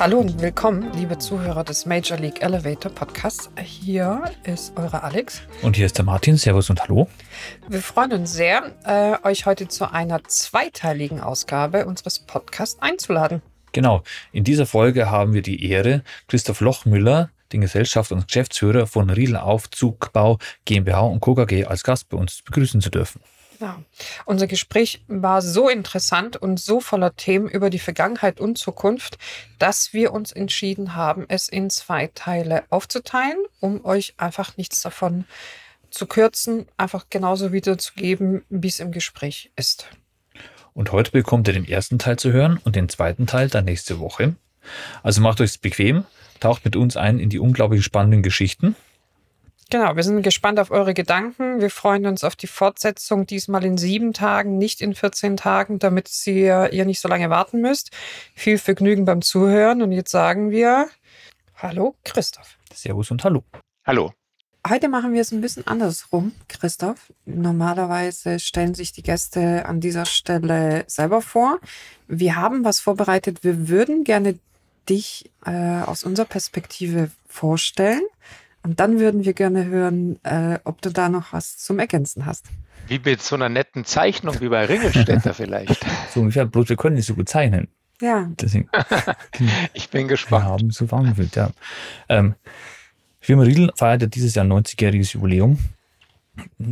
Hallo und willkommen, liebe Zuhörer des Major League Elevator Podcasts. Hier ist eure Alex. Und hier ist der Martin. Servus und hallo. Wir freuen uns sehr, äh, euch heute zu einer zweiteiligen Ausgabe unseres Podcasts einzuladen. Genau. In dieser Folge haben wir die Ehre, Christoph Lochmüller, den Gesellschafter und Geschäftsführer von Riedel Aufzugbau GmbH und Co. KG als Gast bei uns begrüßen zu dürfen. Ja. Unser Gespräch war so interessant und so voller Themen über die Vergangenheit und Zukunft, dass wir uns entschieden haben, es in zwei Teile aufzuteilen, um euch einfach nichts davon zu kürzen, einfach genauso wiederzugeben, wie es im Gespräch ist. Und heute bekommt ihr den ersten Teil zu hören und den zweiten Teil dann nächste Woche. Also macht euch bequem, taucht mit uns ein in die unglaublich spannenden Geschichten Genau, wir sind gespannt auf eure Gedanken. Wir freuen uns auf die Fortsetzung, diesmal in sieben Tagen, nicht in 14 Tagen, damit ihr, ihr nicht so lange warten müsst. Viel Vergnügen beim Zuhören. Und jetzt sagen wir Hallo, Christoph. Servus und Hallo. Hallo. Heute machen wir es ein bisschen andersrum, Christoph. Normalerweise stellen sich die Gäste an dieser Stelle selber vor. Wir haben was vorbereitet. Wir würden gerne dich äh, aus unserer Perspektive vorstellen. Und dann würden wir gerne hören, äh, ob du da noch was zum Ergänzen hast. Wie mit so einer netten Zeichnung wie bei Ringelstädter vielleicht. So ungefähr, bloß wir können nicht so gut zeichnen. Ja. Deswegen, ich bin gespannt. Wir haben so warm gefühlt, ja. Ähm, Firma Riedel feiert ja dieses Jahr 90-jähriges Jubiläum.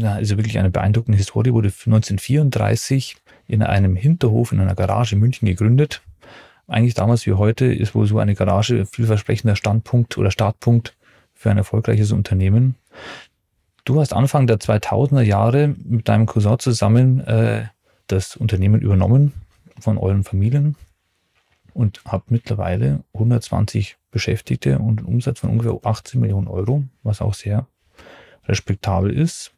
Also wirklich eine beeindruckende Historie, wurde 1934 in einem Hinterhof in einer Garage in München gegründet. Eigentlich damals wie heute ist wohl so eine Garage vielversprechender Standpunkt oder Startpunkt für ein erfolgreiches Unternehmen. Du hast Anfang der 2000er Jahre mit deinem Cousin zusammen äh, das Unternehmen übernommen von euren Familien und habt mittlerweile 120 Beschäftigte und einen Umsatz von ungefähr 18 Millionen Euro, was auch sehr respektabel ist.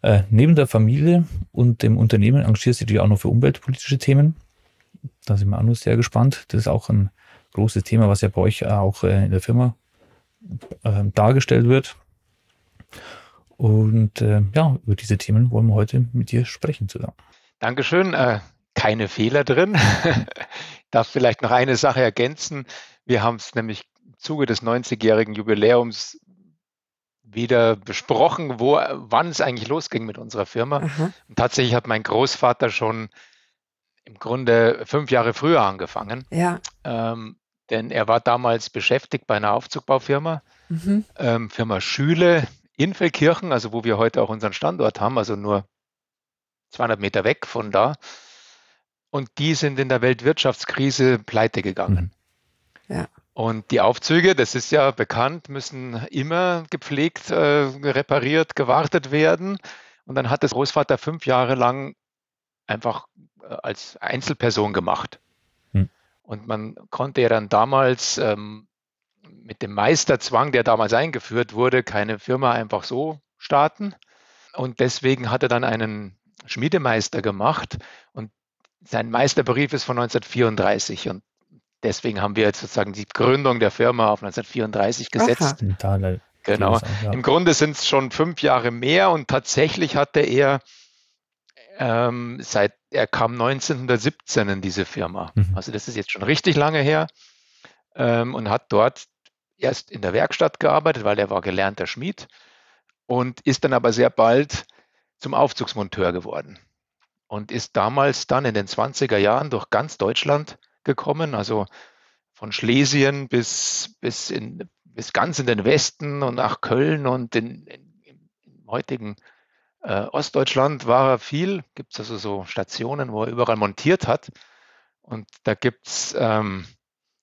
Äh, neben der Familie und dem Unternehmen engagierst du dich auch noch für umweltpolitische Themen. Da sind wir auch noch sehr gespannt. Das ist auch ein großes Thema, was ja bei euch auch äh, in der Firma äh, dargestellt wird. Und äh, ja, über diese Themen wollen wir heute mit dir sprechen zusammen. Dankeschön. Äh, keine Fehler drin. darf vielleicht noch eine Sache ergänzen. Wir haben es nämlich im Zuge des 90-jährigen Jubiläums wieder besprochen, wo, wann es eigentlich losging mit unserer Firma. Und tatsächlich hat mein Großvater schon im Grunde fünf Jahre früher angefangen. Ja. Ähm, denn er war damals beschäftigt bei einer Aufzugbaufirma, mhm. ähm, Firma Schüle in Feldkirchen, also wo wir heute auch unseren Standort haben, also nur 200 Meter weg von da. Und die sind in der Weltwirtschaftskrise pleite gegangen. Mhm. Ja. Und die Aufzüge, das ist ja bekannt, müssen immer gepflegt, äh, repariert, gewartet werden. Und dann hat das Großvater fünf Jahre lang einfach äh, als Einzelperson gemacht. Und man konnte ja dann damals ähm, mit dem Meisterzwang, der damals eingeführt wurde, keine Firma einfach so starten. Und deswegen hat er dann einen Schmiedemeister gemacht und sein Meisterbrief ist von 1934 und deswegen haben wir jetzt sozusagen die Gründung der Firma auf 1934 gesetzt. Genau. Im Grunde sind es schon fünf Jahre mehr und tatsächlich hatte er ähm, seit er kam 1917 in diese Firma. Mhm. Also das ist jetzt schon richtig lange her ähm, und hat dort erst in der Werkstatt gearbeitet, weil er war gelernter Schmied und ist dann aber sehr bald zum Aufzugsmonteur geworden und ist damals dann in den 20er Jahren durch ganz Deutschland gekommen, also von Schlesien bis, bis, in, bis ganz in den Westen und nach Köln und in, in, im heutigen äh, Ostdeutschland war er viel, gibt es also so Stationen, wo er überall montiert hat. Und da gibt es ähm,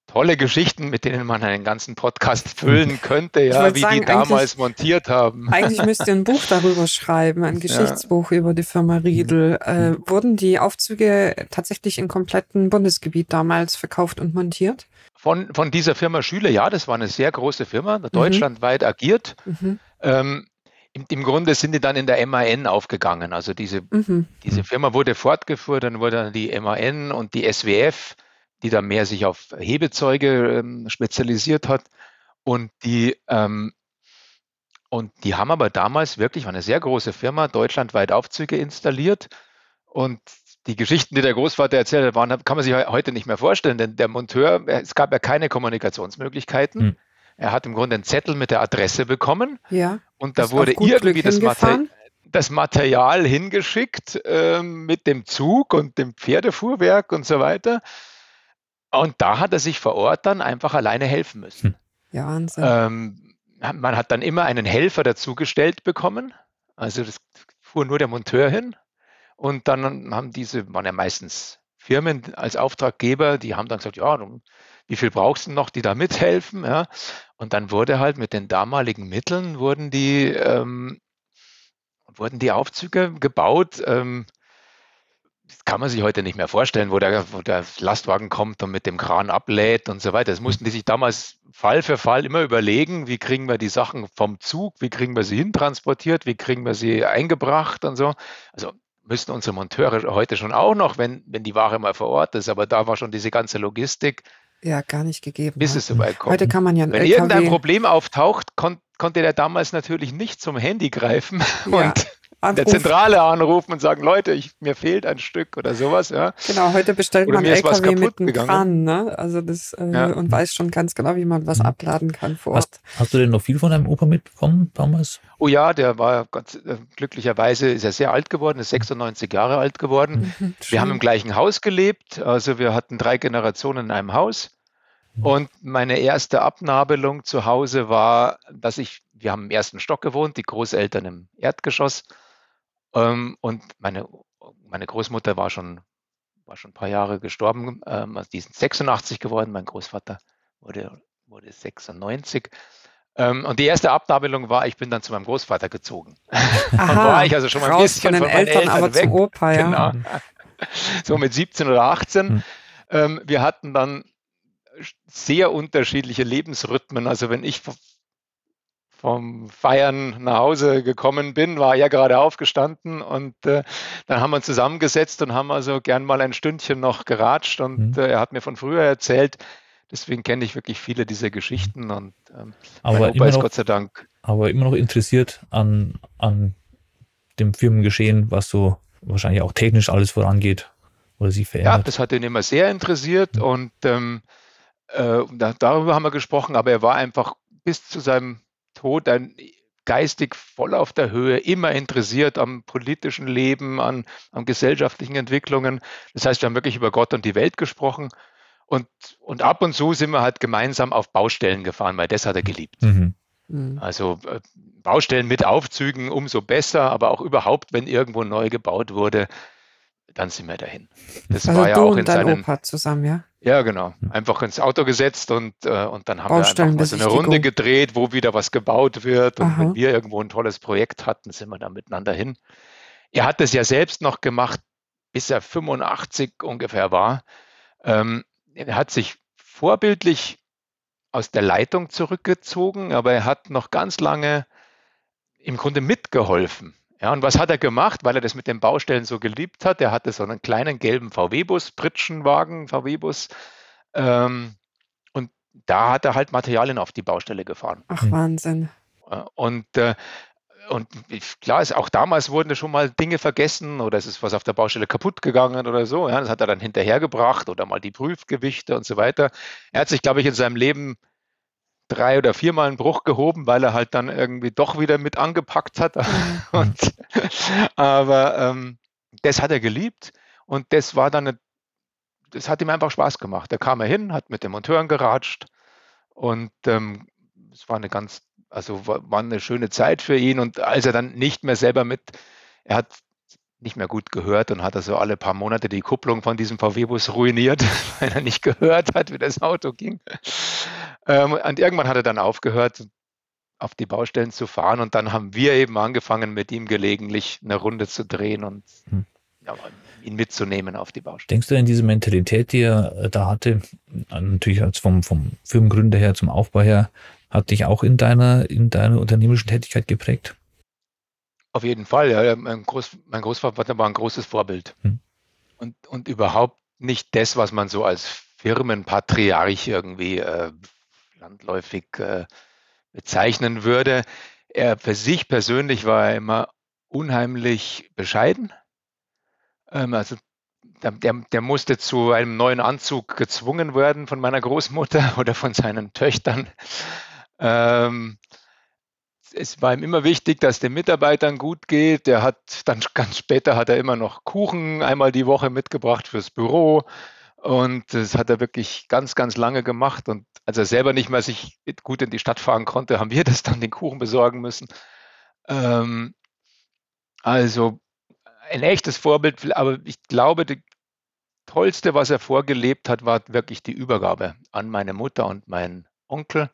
tolle Geschichten, mit denen man einen ganzen Podcast füllen könnte, ja, wie sagen, die damals montiert haben. Eigentlich müsst ihr ein Buch darüber schreiben, ein Geschichtsbuch ja. über die Firma Riedel. Äh, wurden die Aufzüge tatsächlich im kompletten Bundesgebiet damals verkauft und montiert? Von, von dieser Firma Schüler, ja, das war eine sehr große Firma, mhm. deutschlandweit agiert. Mhm. Ähm, im, im, Grunde sind die dann in der MAN aufgegangen. Also diese, mhm. diese Firma wurde fortgeführt, dann wurde dann die MAN und die SWF, die da mehr sich auf Hebezeuge ähm, spezialisiert hat. Und die, ähm, und die haben aber damals wirklich, war eine sehr große Firma, deutschlandweit Aufzüge installiert. Und die Geschichten, die der Großvater erzählt hat, waren, kann man sich heute nicht mehr vorstellen, denn der Monteur, es gab ja keine Kommunikationsmöglichkeiten. Hm. Er hat im Grunde einen Zettel mit der Adresse bekommen. Ja. Und da wurde irgendwie das, Mater das, Material hingeschickt äh, mit dem Zug und dem Pferdefuhrwerk und so weiter. Und da hat er sich vor Ort dann einfach alleine helfen müssen. Hm. Ja, Wahnsinn. Ähm, man hat dann immer einen Helfer dazugestellt bekommen. Also das fuhr nur der Monteur hin und dann haben diese, waren ja meistens Firmen als Auftraggeber, die haben dann gesagt, ja, wie viel brauchst du noch, die da mithelfen? Ja? Und dann wurde halt mit den damaligen Mitteln wurden die, ähm, wurden die Aufzüge gebaut. Ähm, das kann man sich heute nicht mehr vorstellen, wo der, wo der Lastwagen kommt und mit dem Kran ablädt und so weiter. Das mussten die sich damals Fall für Fall immer überlegen, wie kriegen wir die Sachen vom Zug, wie kriegen wir sie hintransportiert, wie kriegen wir sie eingebracht und so. Also müssten unsere Monteure heute schon auch noch, wenn, wenn die Ware mal vor Ort ist, aber da war schon diese ganze Logistik. Ja, gar nicht gegeben. Bis es soweit kommt. Heute kann man ja Wenn LKW irgendein Problem auftaucht, kon konnte der damals natürlich nicht zum Handy greifen ja. und Anruf. der Zentrale anrufen und sagen, Leute, ich, mir fehlt ein Stück oder sowas. Ja. Genau, heute bestellt oder man LKW mit einem Kran, ne? Also das äh, ja. und weiß schon ganz genau, wie man was mhm. abladen kann vor Ort. Hast, hast, du denn noch viel von deinem Opa mitbekommen damals? Oh ja, der war ganz, äh, glücklicherweise ist er sehr alt geworden, ist 96 Jahre alt geworden. Mhm, wir haben im gleichen Haus gelebt, also wir hatten drei Generationen in einem Haus. Mhm. Und meine erste Abnabelung zu Hause war, dass ich, wir haben im ersten Stock gewohnt, die Großeltern im Erdgeschoss. Ähm, und meine, meine Großmutter war schon, war schon ein paar Jahre gestorben. Ähm, also die sind 86 geworden. Mein Großvater wurde, wurde 96. Ähm, und die erste Abnabelung war, ich bin dann zu meinem Großvater gezogen. Aha, war ich also schon mal ein bisschen von den von Eltern, Eltern, aber weg. zum Opa, ja. Genau. So mit 17 oder 18. Hm. Ähm, wir hatten dann sehr unterschiedliche Lebensrhythmen. Also wenn ich vom Feiern nach Hause gekommen bin, war er gerade aufgestanden und äh, dann haben wir uns zusammengesetzt und haben also gern mal ein Stündchen noch geratscht und mhm. äh, er hat mir von früher erzählt, deswegen kenne ich wirklich viele dieser Geschichten und ähm, aber immer noch, Gott sei Dank. Aber immer noch interessiert an, an dem Firmengeschehen, was so wahrscheinlich auch technisch alles vorangeht oder sich verändert. Ja, das hat ihn immer sehr interessiert mhm. und ähm, äh, da, darüber haben wir gesprochen, aber er war einfach bis zu seinem Tod ein geistig voll auf der Höhe, immer interessiert am politischen Leben, an, an gesellschaftlichen Entwicklungen. Das heißt, wir haben wirklich über Gott und die Welt gesprochen. Und, und ab und zu sind wir halt gemeinsam auf Baustellen gefahren, weil das hat er geliebt. Mhm. mhm. Also äh, Baustellen mit Aufzügen umso besser, aber auch überhaupt, wenn irgendwo neu gebaut wurde, dann sind wir dahin. Das also war ja auch in seinem Opa zusammen, ja? Ja, genau. Einfach ins Auto gesetzt und, äh, und dann haben wir einfach mal so eine Runde gedreht, wo wieder was gebaut wird. Und Aha. wenn wir irgendwo ein tolles Projekt hatten, sind wir da miteinander hin. Er hat das ja selbst noch gemacht, bis er 85 ungefähr war. Ähm, er hat sich vorbildlich aus der Leitung zurückgezogen, aber er hat noch ganz lange im Grunde mitgeholfen. Ja, und was hat er gemacht, weil er das mit den Baustellen so geliebt hat? Er hatte so einen kleinen gelben VW-Bus, Pritschenwagen, VW-Bus. Ähm, und da hat er halt Materialien auf die Baustelle gefahren. Ach, Wahnsinn. Und, äh, und klar, ist, auch damals wurden schon mal Dinge vergessen oder es ist was auf der Baustelle kaputt gegangen oder so. Ja, das hat er dann hinterhergebracht oder mal die Prüfgewichte und so weiter. Er hat sich, glaube ich, in seinem Leben drei oder viermal einen Bruch gehoben, weil er halt dann irgendwie doch wieder mit angepackt hat. Mhm. Und, aber ähm, das hat er geliebt und das war dann, eine, das hat ihm einfach Spaß gemacht. Da kam er hin, hat mit den Monteuren geratscht und ähm, es war eine ganz, also war, war eine schöne Zeit für ihn. Und als er dann nicht mehr selber mit, er hat nicht mehr gut gehört und hat er so alle paar Monate die Kupplung von diesem VW-Bus ruiniert, weil er nicht gehört hat, wie das Auto ging. Ähm, und irgendwann hat er dann aufgehört, auf die Baustellen zu fahren und dann haben wir eben angefangen, mit ihm gelegentlich eine Runde zu drehen und hm. ja, ihn mitzunehmen auf die Baustellen. Denkst du denn diese Mentalität, die er äh, da hatte, natürlich als vom, vom Firmengründer her zum Aufbau her, hat dich auch in deiner, in deiner unternehmerischen Tätigkeit geprägt? Auf jeden Fall, ja. Mein, Groß, mein Großvater war ein großes Vorbild. Hm. Und, und überhaupt nicht das, was man so als Firmenpatriarch irgendwie äh, landläufig äh, bezeichnen würde. Er für sich persönlich war er immer unheimlich bescheiden. Ähm, also der, der, musste zu einem neuen Anzug gezwungen werden von meiner Großmutter oder von seinen Töchtern. Ähm, es war ihm immer wichtig, dass den Mitarbeitern gut geht. Der hat dann ganz später hat er immer noch Kuchen einmal die Woche mitgebracht fürs Büro. Und das hat er wirklich ganz, ganz lange gemacht. Und als er selber nicht mehr sich gut in die Stadt fahren konnte, haben wir das dann den Kuchen besorgen müssen. Ähm, also ein echtes Vorbild, aber ich glaube, das Tollste, was er vorgelebt hat, war wirklich die Übergabe an meine Mutter und meinen Onkel.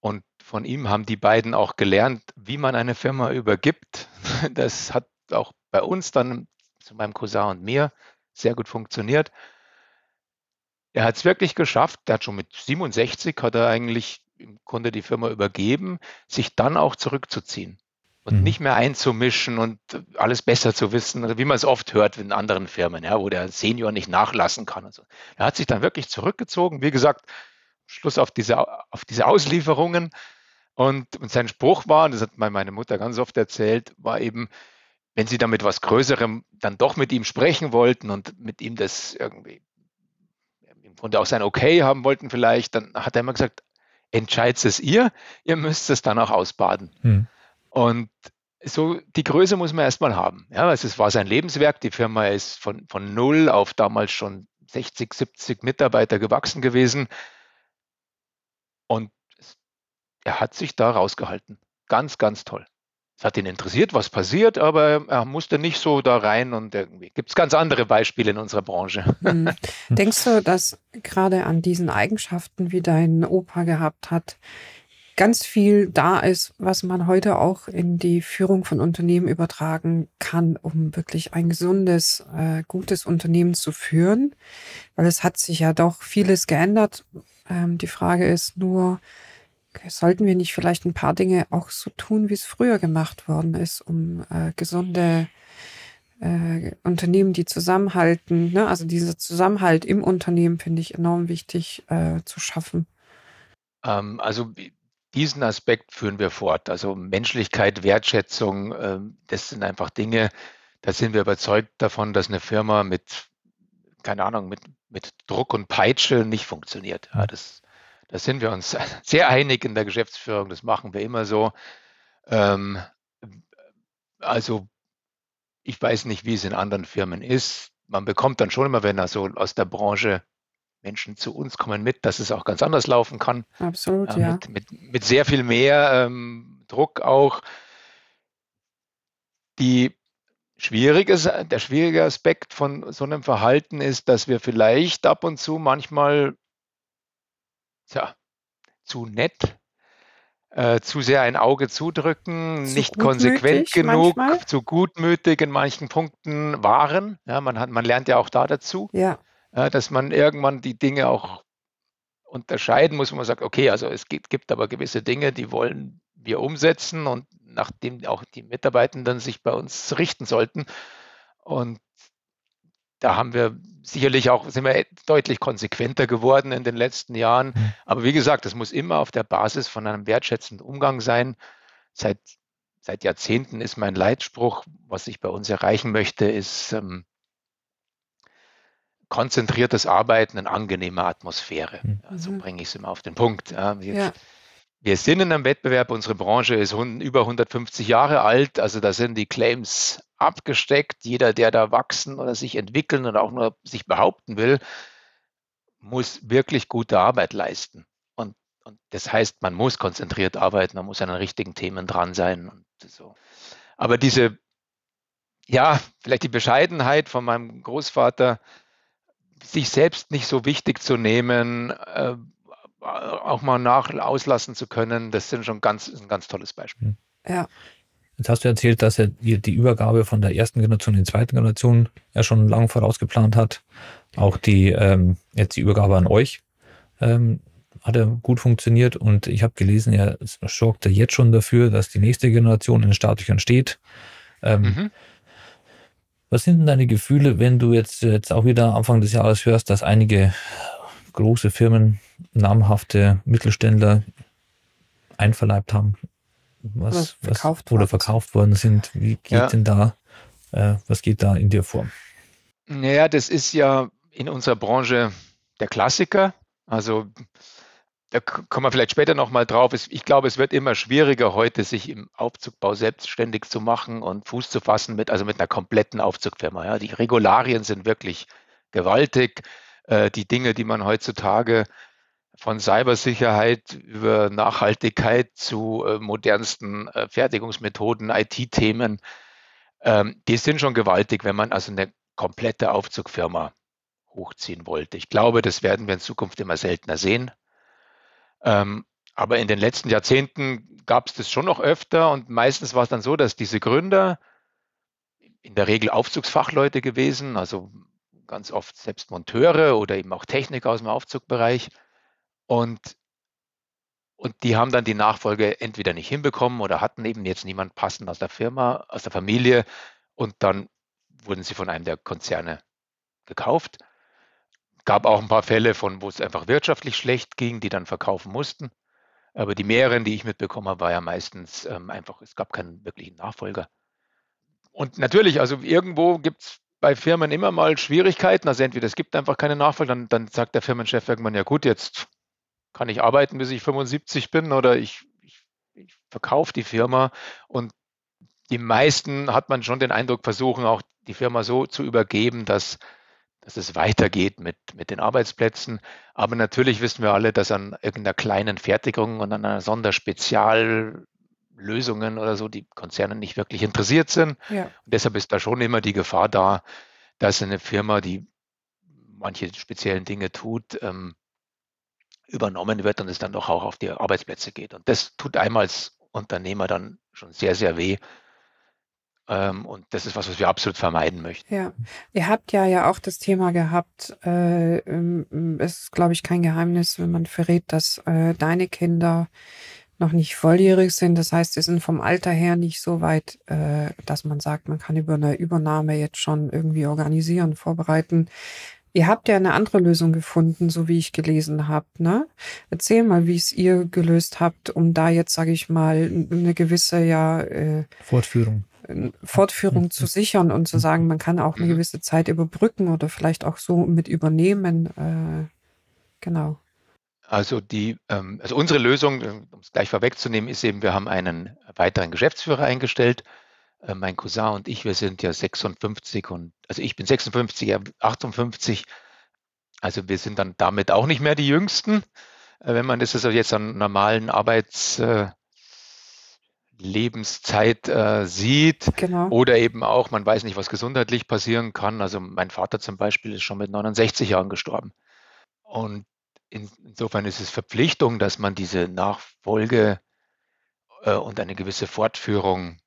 Und von ihm haben die beiden auch gelernt, wie man eine Firma übergibt. Das hat auch bei uns dann, zu meinem Cousin und mir, sehr gut funktioniert. Er hat es wirklich geschafft, der hat schon mit 67 hat er eigentlich im Grunde die Firma übergeben, sich dann auch zurückzuziehen und mhm. nicht mehr einzumischen und alles besser zu wissen, wie man es oft hört in anderen Firmen, ja, wo der Senior nicht nachlassen kann. Und so. Er hat sich dann wirklich zurückgezogen, wie gesagt, Schluss auf diese, auf diese Auslieferungen. Und, und sein Spruch war, das hat meine Mutter ganz oft erzählt, war eben, wenn sie damit was Größerem dann doch mit ihm sprechen wollten und mit ihm das irgendwie im Grunde auch sein Okay haben wollten vielleicht, dann hat er immer gesagt, entscheidet es ihr, ihr müsst es dann auch ausbaden. Hm. Und so die Größe muss man erstmal haben. Ja, also es war sein Lebenswerk. Die Firma ist von, von null auf damals schon 60, 70 Mitarbeiter gewachsen gewesen. Und er hat sich da rausgehalten. Ganz, ganz toll. Es hat ihn interessiert, was passiert, aber er musste nicht so da rein und irgendwie gibt es ganz andere Beispiele in unserer Branche. Mhm. Denkst du, dass gerade an diesen Eigenschaften, wie dein Opa gehabt hat, ganz viel da ist, was man heute auch in die Führung von Unternehmen übertragen kann, um wirklich ein gesundes, äh, gutes Unternehmen zu führen? Weil es hat sich ja doch vieles geändert, ähm, die Frage ist nur, sollten wir nicht vielleicht ein paar Dinge auch so tun, wie es früher gemacht worden ist, um äh, gesunde äh, Unternehmen, die zusammenhalten, ne? also dieser Zusammenhalt im Unternehmen finde ich enorm wichtig äh, zu schaffen. Ähm, also diesen Aspekt führen wir fort. Also Menschlichkeit, Wertschätzung, ähm, das sind einfach Dinge, da sind wir überzeugt davon, dass eine Firma mit keine Ahnung, mit, mit Druck und Peitsche nicht funktioniert. Ja, das, da sind wir uns sehr einig in der Geschäftsführung, das machen wir immer so. Ähm, also ich weiß nicht, wie es in anderen Firmen ist. Man bekommt dann schon immer, wenn also aus der Branche Menschen zu uns kommen mit, dass es auch ganz anders laufen kann. Absolut, äh, ja. Mit, mit, mit, sehr viel mehr ähm, Druck auch. Die Schwieriges, der schwierige Aspekt von so einem Verhalten ist, dass wir vielleicht ab und zu manchmal tja, zu nett, äh, zu sehr ein Auge zudrücken, zu nicht konsequent genug, manchmal. zu gutmütig in manchen Punkten waren. Ja, man, hat, man lernt ja auch da dazu, ja. Ja, dass man irgendwann die Dinge auch unterscheiden muss, wo man sagt, okay, also es gibt, gibt aber gewisse Dinge, die wollen wir umsetzen und nachdem auch die Mitarbeitenden sich bei uns richten sollten. Und da haben wir sicherlich auch, sind wir deutlich konsequenter geworden in den letzten Jahren. Mhm. Aber wie gesagt, das muss immer auf der Basis von einem wertschätzenden Umgang sein. Seit, seit Jahrzehnten ist mein Leitspruch, was ich bei uns erreichen möchte, ist ähm, konzentriertes Arbeiten in angenehmer Atmosphäre. Mhm. So also bringe ich es immer auf den Punkt. Ja, ja. Wir sind in einem Wettbewerb, unsere Branche ist über 150 Jahre alt, also da sind die Claims abgesteckt. Jeder, der da wachsen oder sich entwickeln oder auch nur sich behaupten will, muss wirklich gute Arbeit leisten. Und, und das heißt, man muss konzentriert arbeiten, man muss an den richtigen Themen dran sein und so. Aber diese, ja, vielleicht die Bescheidenheit von meinem Großvater, sich selbst nicht so wichtig zu nehmen, äh, auch mal nach auslassen zu können, das sind schon ganz, ein ganz tolles Beispiel. Hm. Ja. Jetzt hast du erzählt, dass er die Übergabe von der ersten Generation in die zweite Generation ja schon lange vorausgeplant hat. Auch die, ähm, jetzt die Übergabe an euch. Ähm, hat er gut funktioniert und ich habe gelesen, er sorgt jetzt schon dafür, dass die nächste Generation in den Startlöchern steht. Ähm, mhm. Was sind denn deine Gefühle, wenn du jetzt, jetzt auch wieder Anfang des Jahres hörst, dass einige große Firmen, namhafte Mittelständler einverleibt haben, was, oder verkauft, was, oder verkauft worden sind? Wie geht ja. denn da, äh, was geht da in dir vor? Naja, das ist ja in unserer Branche der Klassiker. Also da kommen wir vielleicht später nochmal drauf. Ich glaube, es wird immer schwieriger heute, sich im Aufzugbau selbstständig zu machen und Fuß zu fassen mit, also mit einer kompletten Aufzugfirma. Ja. Die Regularien sind wirklich gewaltig. Äh, die Dinge, die man heutzutage von Cybersicherheit über Nachhaltigkeit zu äh, modernsten äh, Fertigungsmethoden, IT-Themen, ähm, die sind schon gewaltig, wenn man also eine komplette Aufzugfirma hochziehen wollte. Ich glaube, das werden wir in Zukunft immer seltener sehen. Ähm, aber in den letzten Jahrzehnten gab es das schon noch öfter und meistens war es dann so, dass diese Gründer in der Regel Aufzugsfachleute gewesen, also ganz oft selbst Monteure oder eben auch Techniker aus dem Aufzugbereich. Und, und die haben dann die Nachfolge entweder nicht hinbekommen oder hatten eben jetzt niemand passend aus der Firma, aus der Familie. Und dann wurden sie von einem der Konzerne gekauft gab auch ein paar Fälle von, wo es einfach wirtschaftlich schlecht ging, die dann verkaufen mussten. Aber die mehreren, die ich mitbekommen habe, war ja meistens ähm, einfach, es gab keinen wirklichen Nachfolger. Und natürlich, also irgendwo gibt es bei Firmen immer mal Schwierigkeiten. Also entweder es gibt einfach keine Nachfolger, dann, dann sagt der Firmenchef irgendwann, ja gut, jetzt kann ich arbeiten, bis ich 75 bin oder ich, ich, ich verkaufe die Firma. Und die meisten hat man schon den Eindruck, versuchen auch die Firma so zu übergeben, dass dass es weitergeht mit, mit den Arbeitsplätzen. Aber natürlich wissen wir alle, dass an irgendeiner kleinen Fertigung und an einer Sonderspeziallösungen oder so die Konzerne nicht wirklich interessiert sind. Ja. Und deshalb ist da schon immer die Gefahr da, dass eine Firma, die manche speziellen Dinge tut, ähm, übernommen wird und es dann doch auch auf die Arbeitsplätze geht. Und das tut einmal als Unternehmer dann schon sehr, sehr weh. Ähm, und das ist was, was wir absolut vermeiden möchten. Ja, ihr habt ja ja auch das Thema gehabt, äh, ähm, es ist, glaube ich, kein Geheimnis, wenn man verrät, dass äh, deine Kinder noch nicht volljährig sind. Das heißt, sie sind vom Alter her nicht so weit, äh, dass man sagt, man kann über eine Übernahme jetzt schon irgendwie organisieren, vorbereiten. Ihr habt ja eine andere Lösung gefunden, so wie ich gelesen habe. Ne? Erzähl mal, wie es ihr gelöst habt, um da jetzt, sage ich mal, eine gewisse ja äh, Fortführung Fortführung zu sichern und zu sagen, man kann auch eine mhm. gewisse Zeit überbrücken oder vielleicht auch so mit übernehmen. Äh, genau. Also die, ähm, also unsere Lösung, äh, um es gleich vorwegzunehmen, ist eben, wir haben einen weiteren Geschäftsführer eingestellt. Äh, mein Cousin und ich, wir sind ja 56 und also ich bin 56, er 58. Also wir sind dann damit auch nicht mehr die Jüngsten. Wenn man das also jetzt an normalen Arbeits Lebenszeit äh, sieht. Genau. Oder eben auch, man weiß nicht, was gesundheitlich passieren kann. Also mein Vater zum Beispiel ist schon mit 69 Jahren gestorben. Und in, insofern ist es Verpflichtung, dass man diese Nachfolge äh, und eine gewisse Fortführung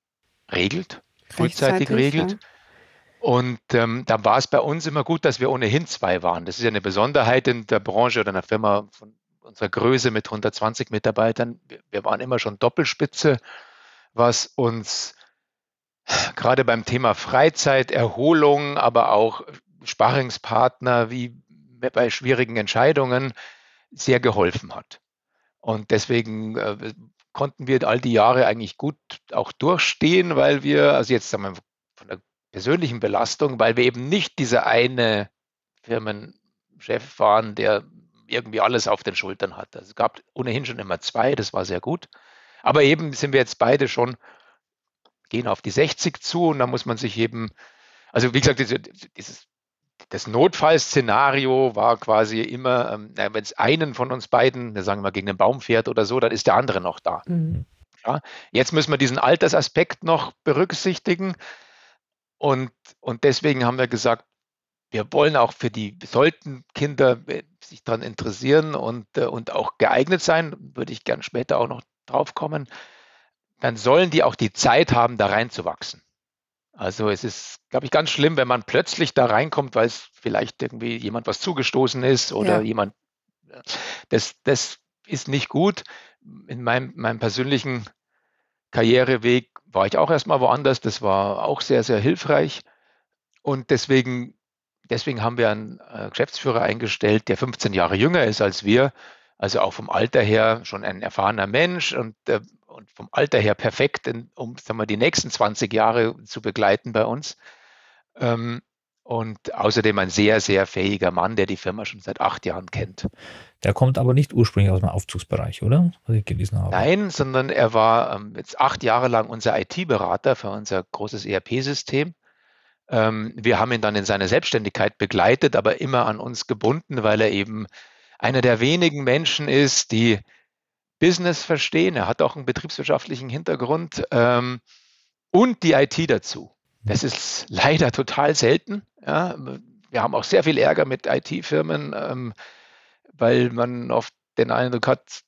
regelt, frühzeitig regelt. Ja. Und ähm, da war es bei uns immer gut, dass wir ohnehin zwei waren. Das ist ja eine Besonderheit in der Branche oder einer Firma von unserer Größe mit 120 Mitarbeitern. Wir, wir waren immer schon Doppelspitze was uns gerade beim Thema Freizeit, Erholung, aber auch Sparingspartner wie bei schwierigen Entscheidungen sehr geholfen hat. Und deswegen äh, konnten wir all die Jahre eigentlich gut auch durchstehen, weil wir, also jetzt sagen wir von der persönlichen Belastung, weil wir eben nicht dieser eine Firmenchef waren, der irgendwie alles auf den Schultern hatte. Also es gab ohnehin schon immer zwei, das war sehr gut. Aber eben sind wir jetzt beide schon, gehen auf die 60 zu und da muss man sich eben, also wie gesagt, dieses, das Notfallszenario war quasi immer, ähm, wenn es einen von uns beiden, wir sagen mal, gegen den Baum fährt oder so, dann ist der andere noch da. Mhm. Ja, jetzt müssen wir diesen Altersaspekt noch berücksichtigen. Und, und deswegen haben wir gesagt, wir wollen auch für die, sollten Kinder äh, sich daran interessieren und, äh, und auch geeignet sein, würde ich gern später auch noch draufkommen, dann sollen die auch die Zeit haben, da reinzuwachsen. Also es ist, glaube ich, ganz schlimm, wenn man plötzlich da reinkommt, weil es vielleicht irgendwie jemand was zugestoßen ist oder ja. jemand. Das, das ist nicht gut. In meinem, meinem persönlichen Karriereweg war ich auch erstmal woanders. Das war auch sehr, sehr hilfreich. Und deswegen, deswegen haben wir einen äh, Geschäftsführer eingestellt, der 15 Jahre jünger ist als wir. Also auch vom Alter her schon ein erfahrener Mensch und, äh, und vom Alter her perfekt, um sagen wir, die nächsten 20 Jahre zu begleiten bei uns. Ähm, und außerdem ein sehr, sehr fähiger Mann, der die Firma schon seit acht Jahren kennt. Der kommt aber nicht ursprünglich aus dem Aufzugsbereich, oder? Was ich gelesen habe. Nein, sondern er war ähm, jetzt acht Jahre lang unser IT-Berater für unser großes ERP-System. Ähm, wir haben ihn dann in seine Selbstständigkeit begleitet, aber immer an uns gebunden, weil er eben einer der wenigen Menschen ist, die Business verstehen. Er hat auch einen betriebswirtschaftlichen Hintergrund ähm, und die IT dazu. Das ist leider total selten. Ja. Wir haben auch sehr viel Ärger mit IT-Firmen, ähm, weil man oft den Eindruck hat,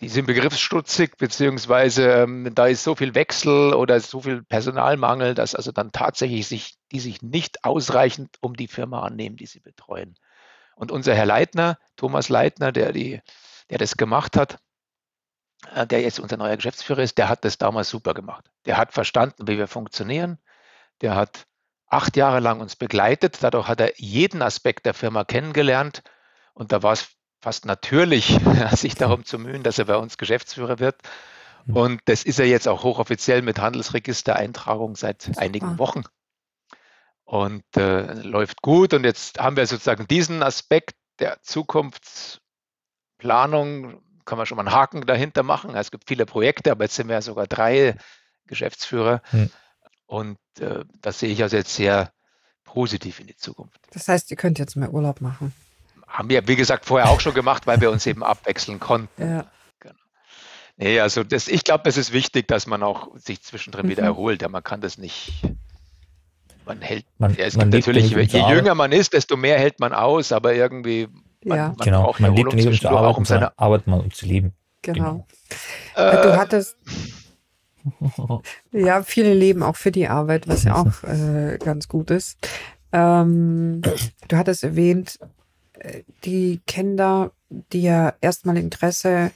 die sind begriffsstutzig, beziehungsweise ähm, da ist so viel Wechsel oder so viel Personalmangel, dass also dann tatsächlich sich, die sich nicht ausreichend um die Firma annehmen, die sie betreuen. Und unser Herr Leitner, Thomas Leitner, der, die, der das gemacht hat, der jetzt unser neuer Geschäftsführer ist, der hat das damals super gemacht. Der hat verstanden, wie wir funktionieren. Der hat acht Jahre lang uns begleitet. Dadurch hat er jeden Aspekt der Firma kennengelernt. Und da war es fast natürlich, sich darum zu mühen, dass er bei uns Geschäftsführer wird. Hm. Und das ist er jetzt auch hochoffiziell mit Handelsregistereintragung seit einigen Wochen. Und äh, läuft gut. Und jetzt haben wir sozusagen diesen Aspekt der Zukunftsplanung, kann man schon mal einen Haken dahinter machen. Es gibt viele Projekte, aber jetzt sind wir ja sogar drei Geschäftsführer. Hm. Und äh, das sehe ich also jetzt sehr positiv in die Zukunft. Das heißt, ihr könnt jetzt mehr Urlaub machen. Haben wir, wie gesagt, vorher auch schon gemacht, weil wir uns eben abwechseln konnten. Ja. Genau. Nee, also das, ich glaube, es ist wichtig, dass man auch sich zwischendrin mhm. wieder erholt. Ja, man kann das nicht. Man hält, man, ja, es man gibt natürlich, je jünger man ist, desto mehr hält man aus, aber irgendwie, man, ja. man genau, braucht man lebt neben der Arbeit, auch um seine Arbeit mal um zu leben. Genau. genau. Äh, du hattest, ja, viele leben auch für die Arbeit, was ja auch äh, ganz gut ist. Ähm, du hattest erwähnt, äh, die Kinder, die ja erstmal Interesse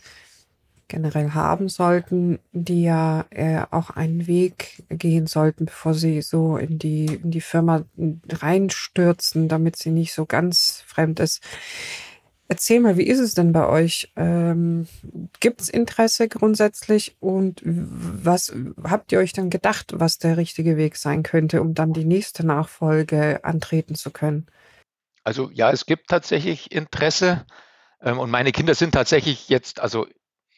generell haben sollten, die ja äh, auch einen Weg gehen sollten, bevor sie so in die, in die Firma reinstürzen, damit sie nicht so ganz fremd ist. Erzähl mal, wie ist es denn bei euch? Ähm, Gibt es Interesse grundsätzlich und was habt ihr euch dann gedacht, was der richtige Weg sein könnte, um dann die nächste Nachfolge antreten zu können? Also ja, es gibt tatsächlich Interesse ähm, und meine Kinder sind tatsächlich jetzt, also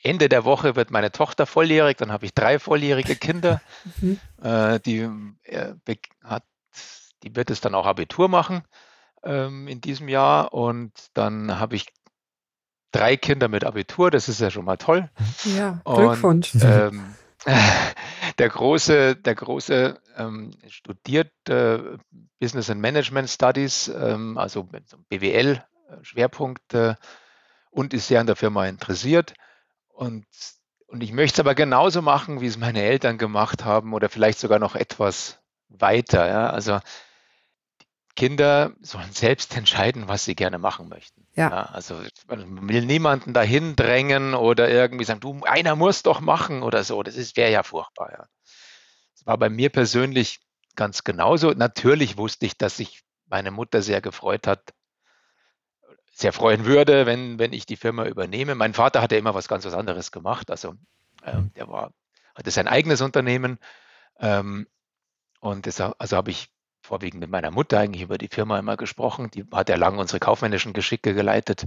Ende der Woche wird meine Tochter volljährig, dann habe ich drei volljährige Kinder. Mhm. Äh, die, äh, hat, die wird es dann auch Abitur machen ähm, in diesem Jahr und dann habe ich drei Kinder mit Abitur, das ist ja schon mal toll. Ja, Glückwunsch. Und, ähm, der große, der große ähm, studiert äh, Business and Management Studies, ähm, also BWL-Schwerpunkt äh, und ist sehr an der Firma interessiert. Und, und ich möchte es aber genauso machen, wie es meine Eltern gemacht haben oder vielleicht sogar noch etwas weiter. Ja? Also Kinder sollen selbst entscheiden, was sie gerne machen möchten. Ja. ja. also man will niemanden dahin drängen oder irgendwie sagen, du, einer muss doch machen oder so. Das wäre ja furchtbar. Ja. Das war bei mir persönlich ganz genauso. Natürlich wusste ich, dass sich meine Mutter sehr gefreut hat, sehr freuen würde, wenn, wenn ich die Firma übernehme. Mein Vater hatte immer was ganz was anderes gemacht. Also ähm, der war, hatte sein eigenes Unternehmen. Ähm, und deshalb, also habe ich vorwiegend mit meiner Mutter eigentlich über die Firma immer gesprochen. Die hat ja lange unsere kaufmännischen Geschicke geleitet.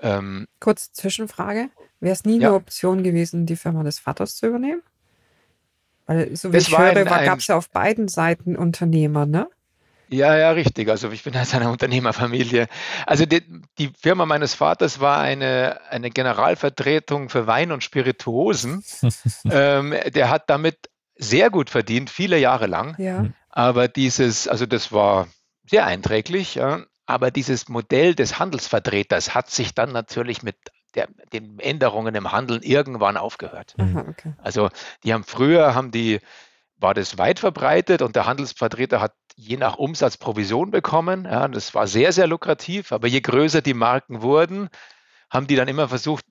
Ähm, Kurze Zwischenfrage. Wäre es nie ja. eine Option gewesen, die Firma des Vaters zu übernehmen? Weil, so wie das ich höre, gab es ja auf beiden Seiten Unternehmer, ne? Ja, ja, richtig. Also ich bin aus einer Unternehmerfamilie. Also die, die, Firma meines Vaters war eine, eine Generalvertretung für Wein und Spirituosen. ähm, der hat damit sehr gut verdient, viele Jahre lang. Ja. Aber dieses, also das war sehr einträglich, ja, aber dieses Modell des Handelsvertreters hat sich dann natürlich mit der, den Änderungen im Handeln irgendwann aufgehört. Aha, okay. Also die haben früher haben die war das weit verbreitet und der Handelsvertreter hat je nach Umsatz Provision bekommen. Ja, das war sehr, sehr lukrativ. Aber je größer die Marken wurden, haben die dann immer versucht,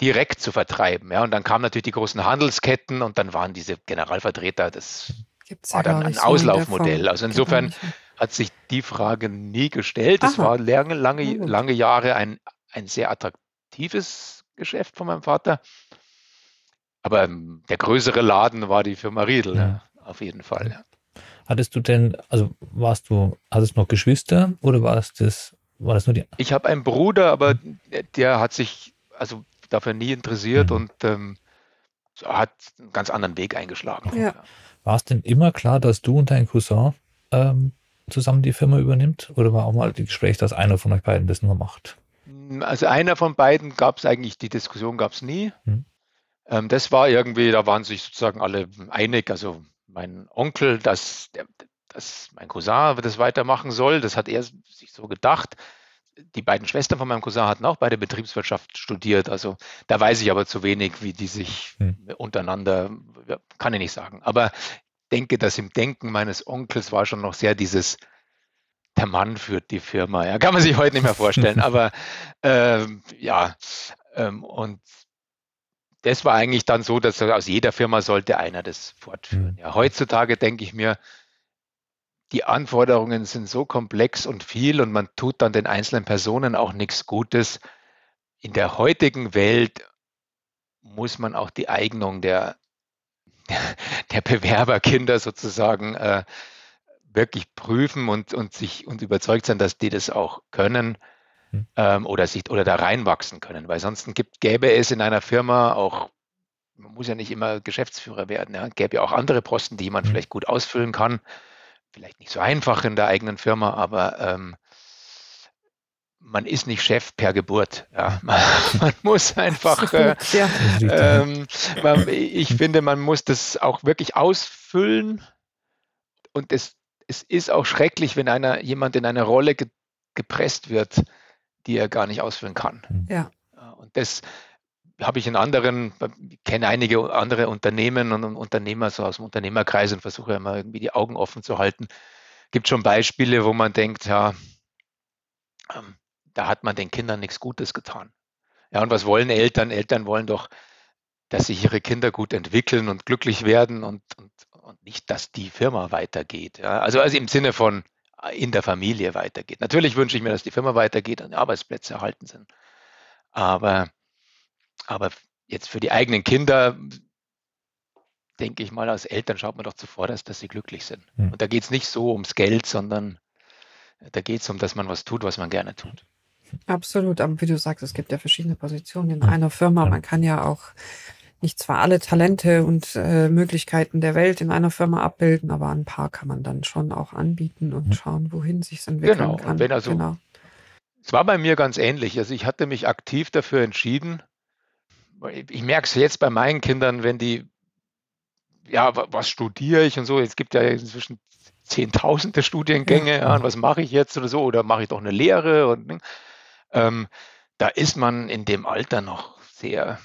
direkt zu vertreiben. Ja, und dann kamen natürlich die großen Handelsketten und dann waren diese Generalvertreter, das Gibt's war dann ein Auslaufmodell. Also insofern hat sich die Frage nie gestellt. Es war lange, lange, lange Jahre ein, ein sehr attraktives Geschäft von meinem Vater. Aber ähm, der größere Laden war die Firma Riedel, ja. Auf jeden Fall. Ja. Hattest du denn, also warst du, hattest du noch Geschwister oder war es das, war das nur die? Ich habe einen Bruder, aber der hat sich also dafür nie interessiert mhm. und ähm, hat einen ganz anderen Weg eingeschlagen. Ja. War es denn immer klar, dass du und dein Cousin ähm, zusammen die Firma übernimmt? Oder war auch mal das Gespräch, dass einer von euch beiden das nur macht? Also einer von beiden gab es eigentlich, die Diskussion gab es nie. Mhm. Ähm, das war irgendwie, da waren sich sozusagen alle einig. Also mein Onkel, dass, dass mein Cousin das weitermachen soll, das hat er sich so gedacht. Die beiden Schwestern von meinem Cousin hatten auch beide Betriebswirtschaft studiert. Also da weiß ich aber zu wenig, wie die sich hm. untereinander, kann ich nicht sagen. Aber denke, dass im Denken meines Onkels war schon noch sehr dieses, der Mann führt die Firma. Ja, kann man sich heute nicht mehr vorstellen. aber ähm, ja, ähm, und das war eigentlich dann so, dass aus jeder Firma sollte einer das fortführen. Mhm. Ja, heutzutage denke ich mir, die Anforderungen sind so komplex und viel und man tut dann den einzelnen Personen auch nichts Gutes. In der heutigen Welt muss man auch die Eignung der, der Bewerberkinder sozusagen äh, wirklich prüfen und, und sich und überzeugt sein, dass die das auch können hm. ähm, oder sich oder da reinwachsen können. Weil sonst gibt, gäbe es in einer Firma auch, man muss ja nicht immer Geschäftsführer werden, ja, gäbe ja auch andere Posten, die man hm. vielleicht gut ausfüllen kann. Vielleicht nicht so einfach in der eigenen Firma, aber ähm, man ist nicht Chef per Geburt. Ja. Man, man muss einfach, äh, ähm, man, ich finde, man muss das auch wirklich ausfüllen. Und es, es ist auch schrecklich, wenn einer jemand in eine Rolle ge, gepresst wird, die er gar nicht ausführen kann. Hm. Ja. Und das habe ich in anderen, ich kenne einige andere Unternehmen und Unternehmer so aus dem Unternehmerkreis und versuche immer irgendwie die Augen offen zu halten. Gibt schon Beispiele, wo man denkt, ja, ähm, da hat man den Kindern nichts Gutes getan. Ja, und was wollen Eltern? Eltern wollen doch, dass sich ihre Kinder gut entwickeln und glücklich werden und, und, und nicht, dass die Firma weitergeht. Ja, also, also im Sinne von, in der Familie weitergeht. Natürlich wünsche ich mir, dass die Firma weitergeht und die Arbeitsplätze erhalten sind. Aber, aber jetzt für die eigenen Kinder, denke ich mal, als Eltern schaut man doch zuvor, dass, dass sie glücklich sind. Mhm. Und da geht es nicht so ums Geld, sondern da geht es um, dass man was tut, was man gerne tut. Absolut, aber wie du sagst, es gibt ja verschiedene Positionen in einer Firma. Man kann ja auch nicht zwar alle Talente und äh, Möglichkeiten der Welt in einer Firma abbilden, aber ein paar kann man dann schon auch anbieten und schauen, wohin sich es entwickeln genau. kann. Wenn also, genau. Es war bei mir ganz ähnlich. Also ich hatte mich aktiv dafür entschieden. Ich merke es jetzt bei meinen Kindern, wenn die, ja, was studiere ich und so. Es gibt ja inzwischen zehntausende Studiengänge. Ja, und was mache ich jetzt oder so? Oder mache ich doch eine Lehre? Und, ähm, da ist man in dem Alter noch sehr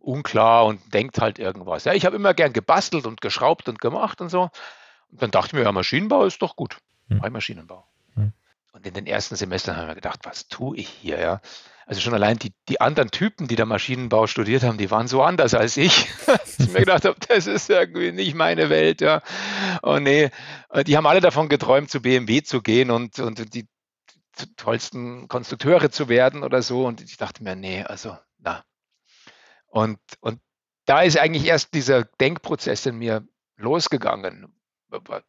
unklar und denkt halt irgendwas. Ja, ich habe immer gern gebastelt und geschraubt und gemacht und so. Und dann dachte ich mir, ja, Maschinenbau ist doch gut. Hm. Maschinenbau. Hm. Und in den ersten Semestern haben wir gedacht, was tue ich hier, ja? Also schon allein die, die anderen Typen, die da Maschinenbau studiert haben, die waren so anders als ich. ich mir gedacht habe, das ist irgendwie nicht meine Welt, ja. Und oh, nee, die haben alle davon geträumt, zu BMW zu gehen und, und die tollsten Konstrukteure zu werden oder so. Und ich dachte mir, nee, also, und, und da ist eigentlich erst dieser Denkprozess in mir losgegangen.